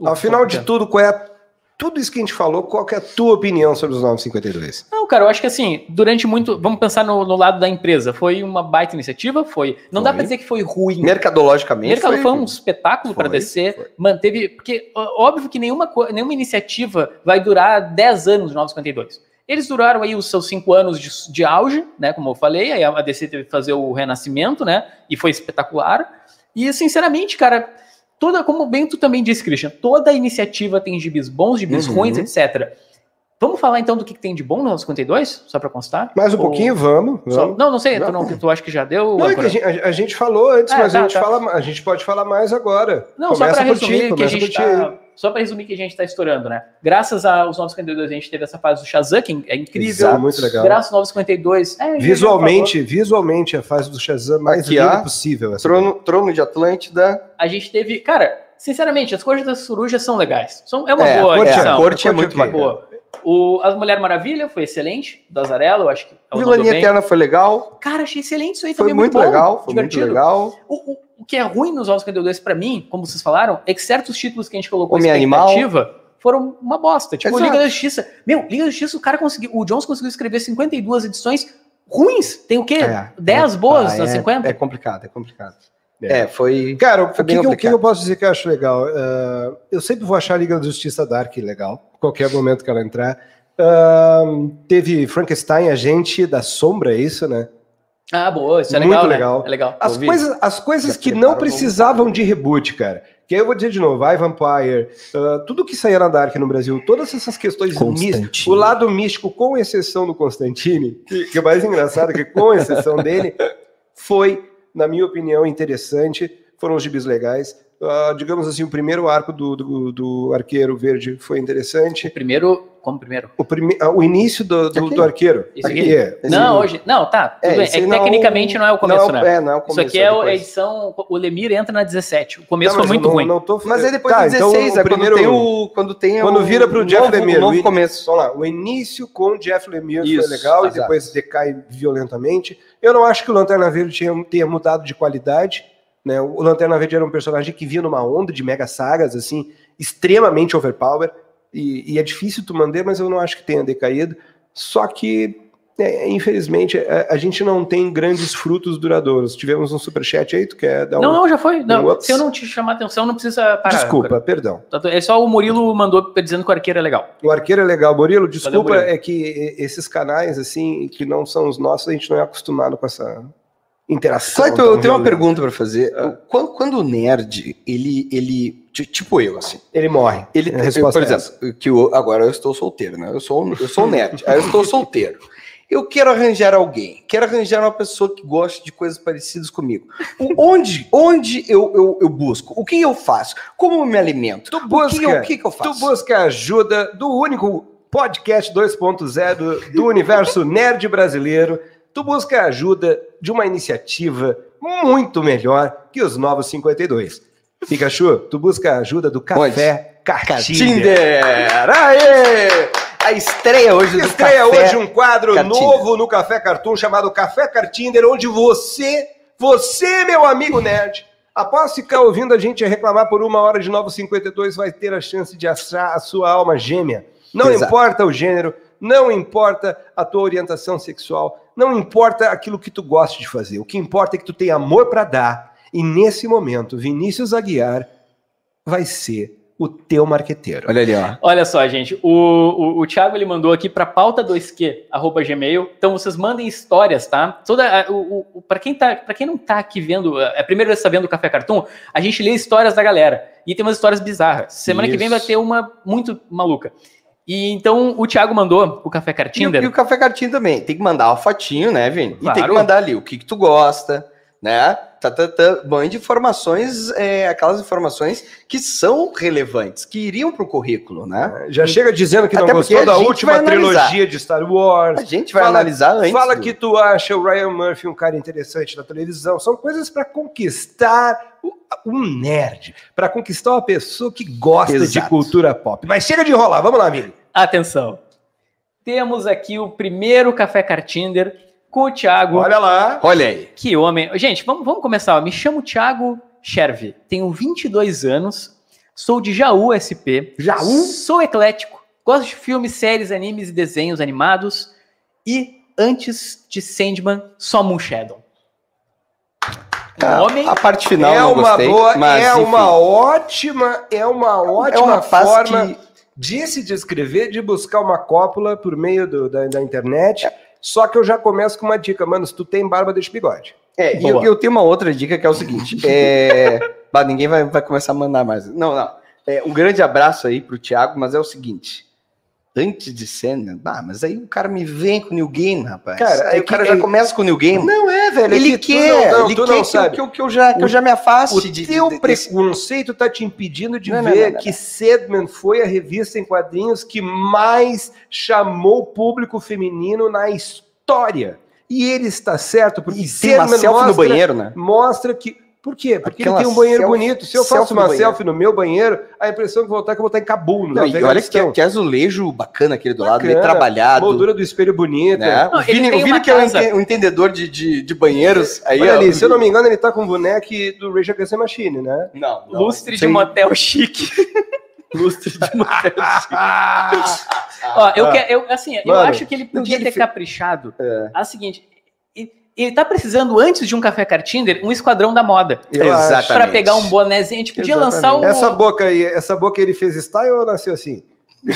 O Ao final de foco, tudo, qual é a- tudo isso que a gente falou, qual que é a tua opinião sobre os 952? Não, cara, eu acho que assim, durante muito. Vamos pensar no, no lado da empresa. Foi uma baita iniciativa? Foi. Não dá Foi. pra dizer que foi ruim. Mercadologicamente. Mercado foi, um espetáculo para Foi, descer, foi. manteve. Porque, óbvio que nenhuma, nenhuma iniciativa vai durar 10 anos de 952. Eles duraram aí os seus 5 anos de, de auge, né? Como eu falei, aí a DC teve que fazer o renascimento, né? E foi espetacular. E, sinceramente, cara, toda, como bem tu também disse, Christian, toda iniciativa tem gibis bons, gibis Uhum. ruins, etc. Vamos falar então do que, que tem de bom no 952? Só para constar? Mais um Ou- pouquinho, vamos. Só- vamos. não, não sei, tu, Não. tu acha que já deu? Não, é a gente, a- gente falou antes, Ah, mas tá, a, gente tá. fala, a gente pode falar mais agora. Não, só Começa para por ti, resumir que a gente tá, só para resumir que a gente está estourando, né? Graças aos 952 a gente teve essa fase do Shazam, que é incrível. Exato, muito legal. Graças aos 952, é, Visualmente, visualmente, a fase do Shazam mais Aqui, linda possível. assim. Trono, Trono de Atlântida. A gente teve, cara, sinceramente, as cores das corujas são legais. São, é uma É, boa a corte é- a corte é corte muito é ok. bacana. boa. O, a Mulher Maravilha foi excelente, do Azarello, eu acho que Vilania. Eterna foi legal. Cara, achei excelente isso aí Foi também, muito bom, legal. Foi muito divertido. legal. O, o- o que é ruim nos 952 pra mim, como vocês falaram, é que certos títulos que a gente colocou Homem Animal. expectativa foram uma bosta. Tipo, Exato. Liga da Justiça. Meu, Liga da Justiça, o cara conseguiu. O Jones conseguiu escrever 52 edições ruins. Tem o quê? É, 10 é, boas ah, nas é, 50? É complicado, é complicado. É. É, foi. Cara, o Foi que, bem que eu- o que complicado. eu posso dizer que eu acho legal? Uh, eu sempre vou achar a Liga da Justiça Dark legal, qualquer momento que ela entrar. Uh, teve Frankenstein, Agente da Sombra, é isso, né? Ah, boa, isso é Muito legal, né? legal. É legal. As Ouvi. coisas, as coisas Já que não o precisavam de reboot, cara. Que aí eu vou dizer de novo, I Vampire, uh, tudo que saía na Dark no Brasil, todas essas questões místicas, o lado místico, com exceção do Constantine, que, que é mais engraçado que com exceção dele, foi, na minha opinião, interessante, foram os gibis legais. Uh, digamos assim, o primeiro arco do, do, do Arqueiro Verde foi O interessante. primeiro. Como primeiro? O, prime, ah, o início do, do, do Arqueiro. Esse aqui aqui? é. não, hoje. Não, tá. Tudo É, bem. É que é o- tecnicamente não é o começo, não, né? É, não é o Isso começo. aqui é a edição. O Lemir entra na 17. O começo Não, foi muito não- ruim. não tô- Mas é depois Tá, então 16, o é primeiro- quando tem o. Quando, tem Quando o, vira pro o Jeff novo, Lemire. o novo o- começo. Vamos lá, o início com o Jeff Lemire Isso, foi legal exato. e depois decai violentamente. Eu não acho que o Lanterna Verde tinha, tenha mudado de qualidade. Né? O Lanterna Verde era um personagem que vinha numa onda de mega sagas, assim, extremamente overpower. E, e é difícil tu manter, mas eu não acho que tenha decaído. Só que, é, infelizmente, a, a gente não tem grandes frutos duradouros. Tivemos um superchat aí, tu quer dar um... Não, não, já foi. Não, Ups. se eu não te chamar atenção, não precisa parar. Desculpa, cara. perdão. É só o Murilo mandou dizendo que o arqueiro é legal. O arqueiro é legal. Murilo, desculpa, Murilo. é que esses canais, assim, que não são os nossos, a gente não é acostumado com essa interação. Clayton, eu tão tenho uma pergunta pra fazer. Ah. Quando, quando o nerd, ele, ele. ti- Tipo eu, assim. Ele morre. Ele, eu, por é exemplo, que eu- agora eu estou solteiro, né? Eu sou, eu sou um nerd, aí eu estou solteiro. Eu quero arranjar alguém, quero arranjar uma pessoa que goste de coisas parecidas comigo. Onde, onde eu, eu, eu busco? O que eu faço? Como eu me alimento? Tu O que, busca, eu, o que, que eu tu faço? busca ajuda do único podcast 2.0 do universo nerd brasileiro. Tu busca ajuda de uma iniciativa muito melhor que os Novos 52. Pikachu, tu busca ajuda do Café Cartinder. Tinder! Aê! A estreia hoje do Estreia Café hoje um quadro Cartinder. novo no Café Cartoon chamado Café Cartinder, onde você, você, meu amigo nerd, após ficar ouvindo a gente reclamar por uma hora de Novo 52, vai ter a chance de achar a sua alma gêmea. Não Exato. importa o gênero, não importa a tua orientação sexual, não importa aquilo que tu gosta de fazer. O que importa é que tu tem amor para dar. E nesse momento, Vinícius Aguiar vai ser o teu marqueteiro. Olha ali, ó. Olha só, gente, o, o, o Thiago ele mandou aqui para pauta 2q arroba gmail. Então vocês mandem histórias, tá? Toda o, o, para quem tá, para quem não tá aqui vendo, é a primeira vez que tá vendo o Café Cartoon, a gente lê histórias da galera e tem umas histórias bizarras. Semana que vem Isso. vai ter uma muito maluca. E então o Thiago mandou o Café E, Cartinder. e o Café Cartinho também. Tem que mandar uma fotinho, né, Vini? E tem Claro. que mandar ali o que, que tu gosta, né? Tá, tá, tá. Mande informações, é, aquelas informações que são relevantes, que iriam pro currículo, né? Já chega dizendo que não gostou da última trilogia de Star Wars. A gente vai Fala- analisar antes. Fala do- que tu acha o Ryan Murphy um cara interessante na televisão. São coisas para conquistar o- um nerd, para conquistar uma pessoa que gosta de Exato. cultura pop. Mas chega de enrolar, vamos lá, amigo. Atenção. Temos aqui o primeiro Café Cartinder com o Thiago. Olha lá. Olha aí. Que homem. Gente, vamos, vamos começar. Me chamo Thiago Cherve. Tenho 22 anos. Sou de Jaú SP. Jaú? Sou eclético. Gosto de filmes, séries, animes e desenhos animados. E antes de Sandman, só Moonshadow. Um Ah, homem. A parte final é uma gostei, boa, mas, é enfim. uma ótima, é uma ótima É um rapaz forma que- de se descrever, de buscar uma cópula por meio do- da, da internet. Só que eu já começo com uma dica, mano. Se tu tem barba, deixa bigode. É, e eu, eu tenho uma outra dica que é o seguinte: é... <laughs> bah, ninguém vai, vai começar a mandar mais. Não, não. É, um grande abraço aí pro Thiago, mas é o seguinte. Antes de cena, ah, mas aí o cara me vem com o New Game, rapaz. Cara, aí é o cara já é- começa com o New Game. Não é, velho. é ele que quer, não- não, ele quer não que, eu, que, eu, que eu já, que eu já me afaste O de, teu de- desse- preconceito tá te impedindo de ver que Sedman foi a revista em quadrinhos que mais chamou o público feminino na história. E ele está certo, porque E tem Sedman selfie no mostra, banheiro, né? mostra que. Por quê? Porque Aquela ele tem um banheiro selfie- bonito. Se eu faço no uma banheiro. selfie no meu banheiro, a impressão que eu vou estar é que eu vou estar em Cabul, no Não, e olha que, que azulejo bacana aquele do lado, Bacana, bem trabalhado. Moldura do espelho bonita. Né? Não, o ele Vini, tem o Vini que é um casa. ente- um entendedor de, de, de banheiros. Aí, Olha ó, ali, o se eu não me engano, ele tá com um boneco do Rage Against the Machine, né? Não, não. Lustre Isso de motel chique. <laughs> Lustre de motel chique. Ah, Ó, eu, Ah. que- eu, assim, eu Mano, acho que ele podia ele ter fe- caprichado. É. A seguinte, e- ele tá precisando, antes de um Café Cartinder, um esquadrão da moda. eu. Exatamente. Pra pegar um bonézinho. A gente podia lançar um. Essa boca aí, essa boca ele fez style ou nasceu assim? <laughs>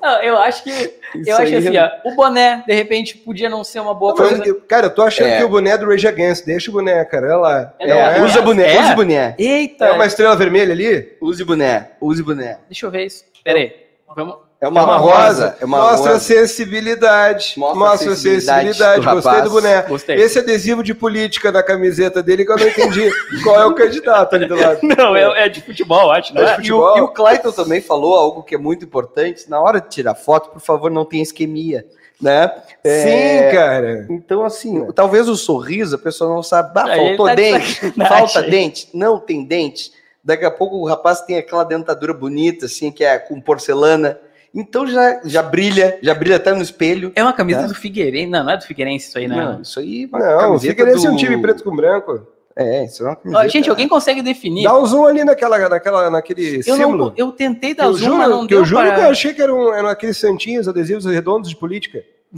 Não, eu acho que. Isso eu acho assim, ó, o boné, de repente, podia não ser uma boa coisa. eu- cara, eu tô achando É. que o boné é do Rage Against, deixa o boné, cara, olha lá. É, É, é, é, Usa boné, É? use boné. Eita! é uma estrela vermelha ali? Use boné, use boné. Deixa eu ver isso. Pera aí. Vamos. É uma, É uma rosa. rosa. É uma Mostra rosa. sensibilidade. Mostra Mostra, sensibilidade sensibilidade. do Gostei do boné. Gostei. Esse adesivo de política na camiseta dele que eu não entendi <laughs> qual é o candidato ali do lado. Não, é, é de futebol, acho, É né? de E o, e o Clayton também falou algo que é muito importante. Na hora de tirar foto, por favor, não tenha isquemia, né? É, Sim, cara. Então, assim, talvez o sorriso, a pessoa não sabe, ah, faltou tá de dente, falta dente, não tem dente. Daqui a pouco o rapaz tem aquela dentadura bonita, assim, que é com porcelana. Então já, já brilha, já brilha até no espelho. É uma camisa Né? do Figueirense. Não, não é do Figueirense isso aí, né? Não, isso aí. uma Não, o Figueirense é um do- time preto com branco. É, isso é uma Ó, camiseta. gente, alguém consegue definir? Dá um zoom ali naquela, naquela, naquele eu, símbolo. não, eu tentei dar eu zoom, mas juro, não que eu deu juro para... que eu achei que eram, eram aqueles santinhos, adesivos redondos de política. <laughs>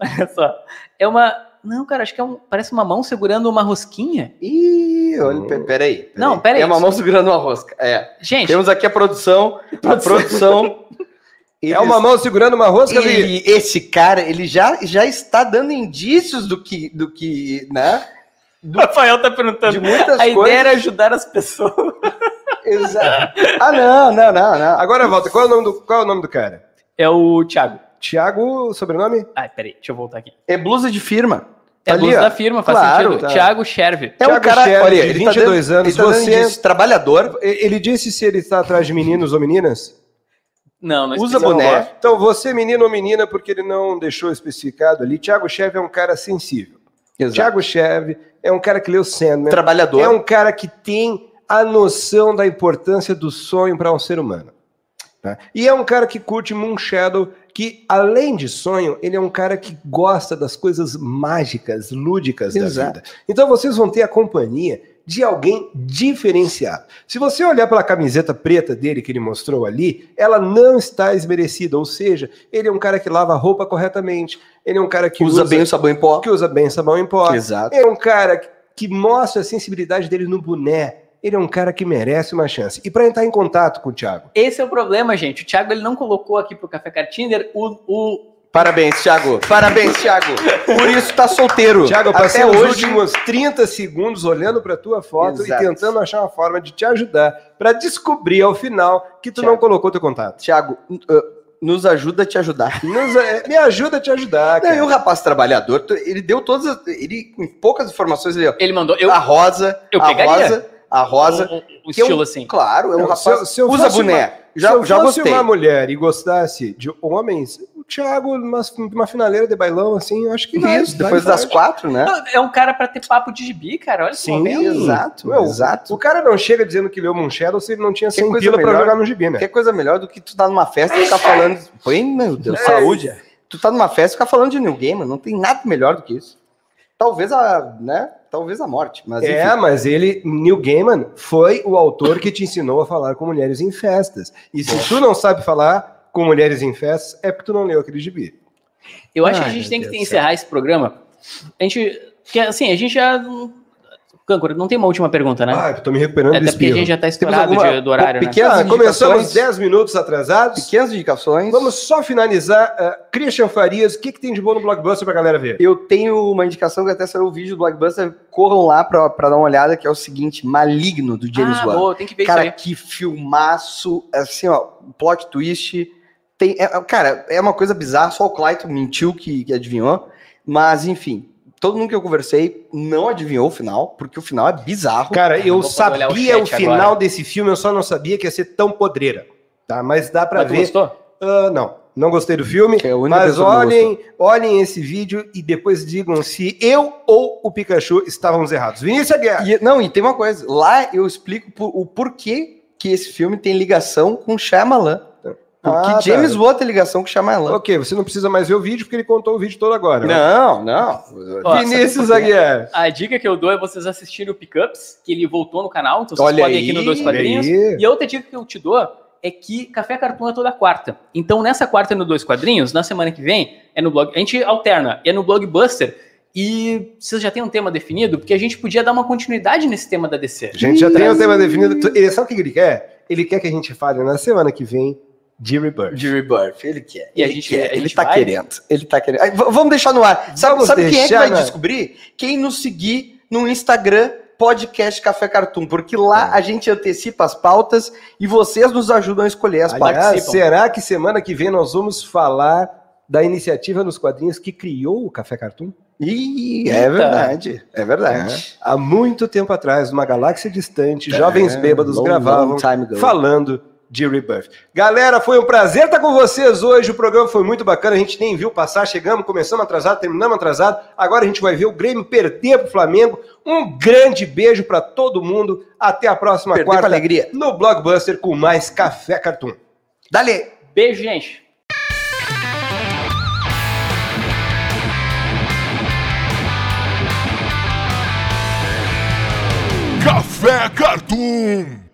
Olha só. É uma... Não, cara, acho que é um... Parece uma mão segurando uma rosquinha. Ih, olha, pe- peraí. peraí. Não, peraí. É uma mão segurando uma rosca. É. Gente, Temos aqui a produção. A <laughs> produção. É uma mão segurando uma rosca ali. Ele, esse cara, ele já, já está dando indícios do que, do que, né? o Rafael tá De perguntando. muitas A ideia coisas. era ajudar as pessoas. <laughs> Exato. <laughs> Ah, não, não, não, não. Agora, Walter, qual é o nome do, qual é o nome do cara? É o Thiago. Tiago, sobrenome? Ai, peraí, deixa eu voltar aqui. É blusa de firma. É a Ali, blusa ó. da firma, faz Claro, sentido. tá. Thiago Scherve. É um Thiago cara, Scherrer, olha, de ele tá 22 dando- anos, Ele tá você- trabalhador, E- Ele disse se ele está atrás de meninos ou meninas? Não, não Usa boné. Então, você, menino ou menina, porque ele não deixou especificado ali. Tiago Cheve é um cara sensível. Exato. Tiago Cheve é um cara que leu Sandman. trabalhador. É um cara que tem a noção da importância do sonho para um ser humano. tá? E é um cara que curte Moonshadow, que além de sonho, ele é um cara que gosta das coisas mágicas, lúdicas da Exato. vida. Então vocês vão ter a companhia de alguém diferenciado. Se você olhar pela camiseta preta dele que ele mostrou ali, ela não está esmerecida, ou seja, ele é um cara que lava a roupa corretamente, ele é um cara que usa bem o sabão em pó. que usa bem sabão em pó, Exato. é um cara que- que mostra a sensibilidade dele no boné. Ele é um cara que merece uma chance. E para entrar em contato com o Thiago, Esse é o problema, gente. O Thiago ele não colocou aqui pro Café Cartinder o, o Parabéns, Thiago. Parabéns, Thiago. Por isso tá solteiro. Thiago, eu passei Até os hoje. últimos 30 segundos olhando para tua foto Exato. e tentando achar uma forma de te ajudar para descobrir ao final que tu Thiago. não colocou teu contato. Thiago, uh, nos ajuda a te ajudar. Nos- é, me ajuda a te ajudar, Não, e o rapaz trabalhador, ele deu todas, as- ele com poucas informações ó. ele mandou. Eu, a rosa, eu a pegaria. rosa, a rosa, o, o- o que é um- estilo assim. claro, é um Não, rapaz, se eu- se eu usa boné. já Se eu já fosse gostei. uma mulher e gostasse de homens, Thiago, numa, uma finaleira de bailão, assim, eu acho que vai, Isso, vai, depois vai. das quatro, né? Não, É um cara pra ter papo de gibi, cara. Olha só. Sim. vem. Exato, Meu, exato. O cara não chega dizendo que leu Moonshadow se ele não tinha Que 100 coisa pila pra jogar no gibi, né? Que coisa melhor do que tu tá numa festa e ficar falando. Põe, <laughs> meu Deus, É, saúde. Tu tá numa festa e ficar falando de New Gamer, não tem nada melhor do que isso. Talvez a, né? Talvez a morte, mas É, enfim. mas ele, Neil Gaiman, foi o autor que te ensinou a falar com mulheres em festas. E se tu não sabe falar com mulheres em festas, é porque tu não leu aquele gibi. Eu acho que Ai, a gente tem que Deus do encerrar esse programa. A gente. Que, assim, a gente já. Câncora, não tem uma última pergunta, né? Ah, eu tô me recuperando Até do porque a gente já tá Temos estourado alguma- de- do horário, né? pequena- Ah, começamos indicações. 10 minutos atrasados. Pequenas indicações. Vamos só finalizar. Uh, Christian Farias, o que, que tem de bom no Blockbuster pra galera ver? Eu tenho uma indicação que até saiu o vídeo do Blockbuster. Corram lá pra, pra dar uma olhada, que é o seguinte: Maligno, do James ah, Wan. boa, tem que ver Cara, isso aí. que filmaço, assim, ó, plot twist. Tem, é- é- cara, é uma coisa bizarra, só o Clayton mentiu que, que adivinhou. Mas, enfim, todo mundo que eu conversei não adivinhou o final, porque o final é bizarro. Cara, eu o sabia o, chat final agora. desse filme, eu só não sabia que ia ser tão podreira. Tá? Mas dá pra Mas tu ver. gostou? Ah, não, não gostei do filme. É Mas olhem, olhem esse vídeo e depois digam se eu ou o Pikachu estávamos errados. Vinícius Guerra. E- não, e tem uma coisa, lá eu explico por- o porquê que esse filme tem ligação com Shyamalan. Ah, tá. James Wan tem ligação com Shyamalan. Ok, você não precisa mais ver o vídeo porque ele contou o vídeo todo agora. né? Não, não. Ó, Vinícius? Aguiar. A dica que eu dou é vocês assistirem o Pickups, que ele voltou no canal, então vocês Olha podem aí, aqui no Dois Quadrinhos. aí. E a outra dica que eu te dou é que Café Cartoon é toda quarta. Então, nessa quarta no Dois Quadrinhos, na semana que vem, é no blog. A gente alterna, é no Blockbuster. E vocês já têm um tema definido? Porque a gente podia dar uma continuidade nesse tema da DC. A gente já tem o tema definido. Ele sabe o que ele quer? Ele quer que a gente fale na semana que vem de Rebirth. De Rebirth, ele quer. E a ele gente- quer, a ele gente tá vai? querendo. Ele tá querendo. Vamos deixar no ar. Sabe, Vamos sabe quem é que vai descobrir? Quem nos seguir no Instagram podcast Café Cartoon, porque lá a gente antecipa as pautas e vocês nos ajudam a escolher as pautas. Aliás, participam. será que semana que vem nós vamos falar da iniciativa nos quadrinhos que criou o Café Cartoon? Ih, é verdade, é verdade. Há muito tempo atrás, numa galáxia distante, jovens É, bêbados long, gravavam long falando de Rebirth. Galera, foi um prazer estar com vocês hoje. O programa foi muito bacana. A gente nem viu passar. Chegamos, começamos atrasado, terminamos atrasado. Agora a gente vai ver o Grêmio perder para o Flamengo. Um grande beijo para todo mundo. Até a próxima Perder com quarta alegria. no Blockbuster com mais Café Cartoon. Dale! Beijo, gente. Café Cartoon.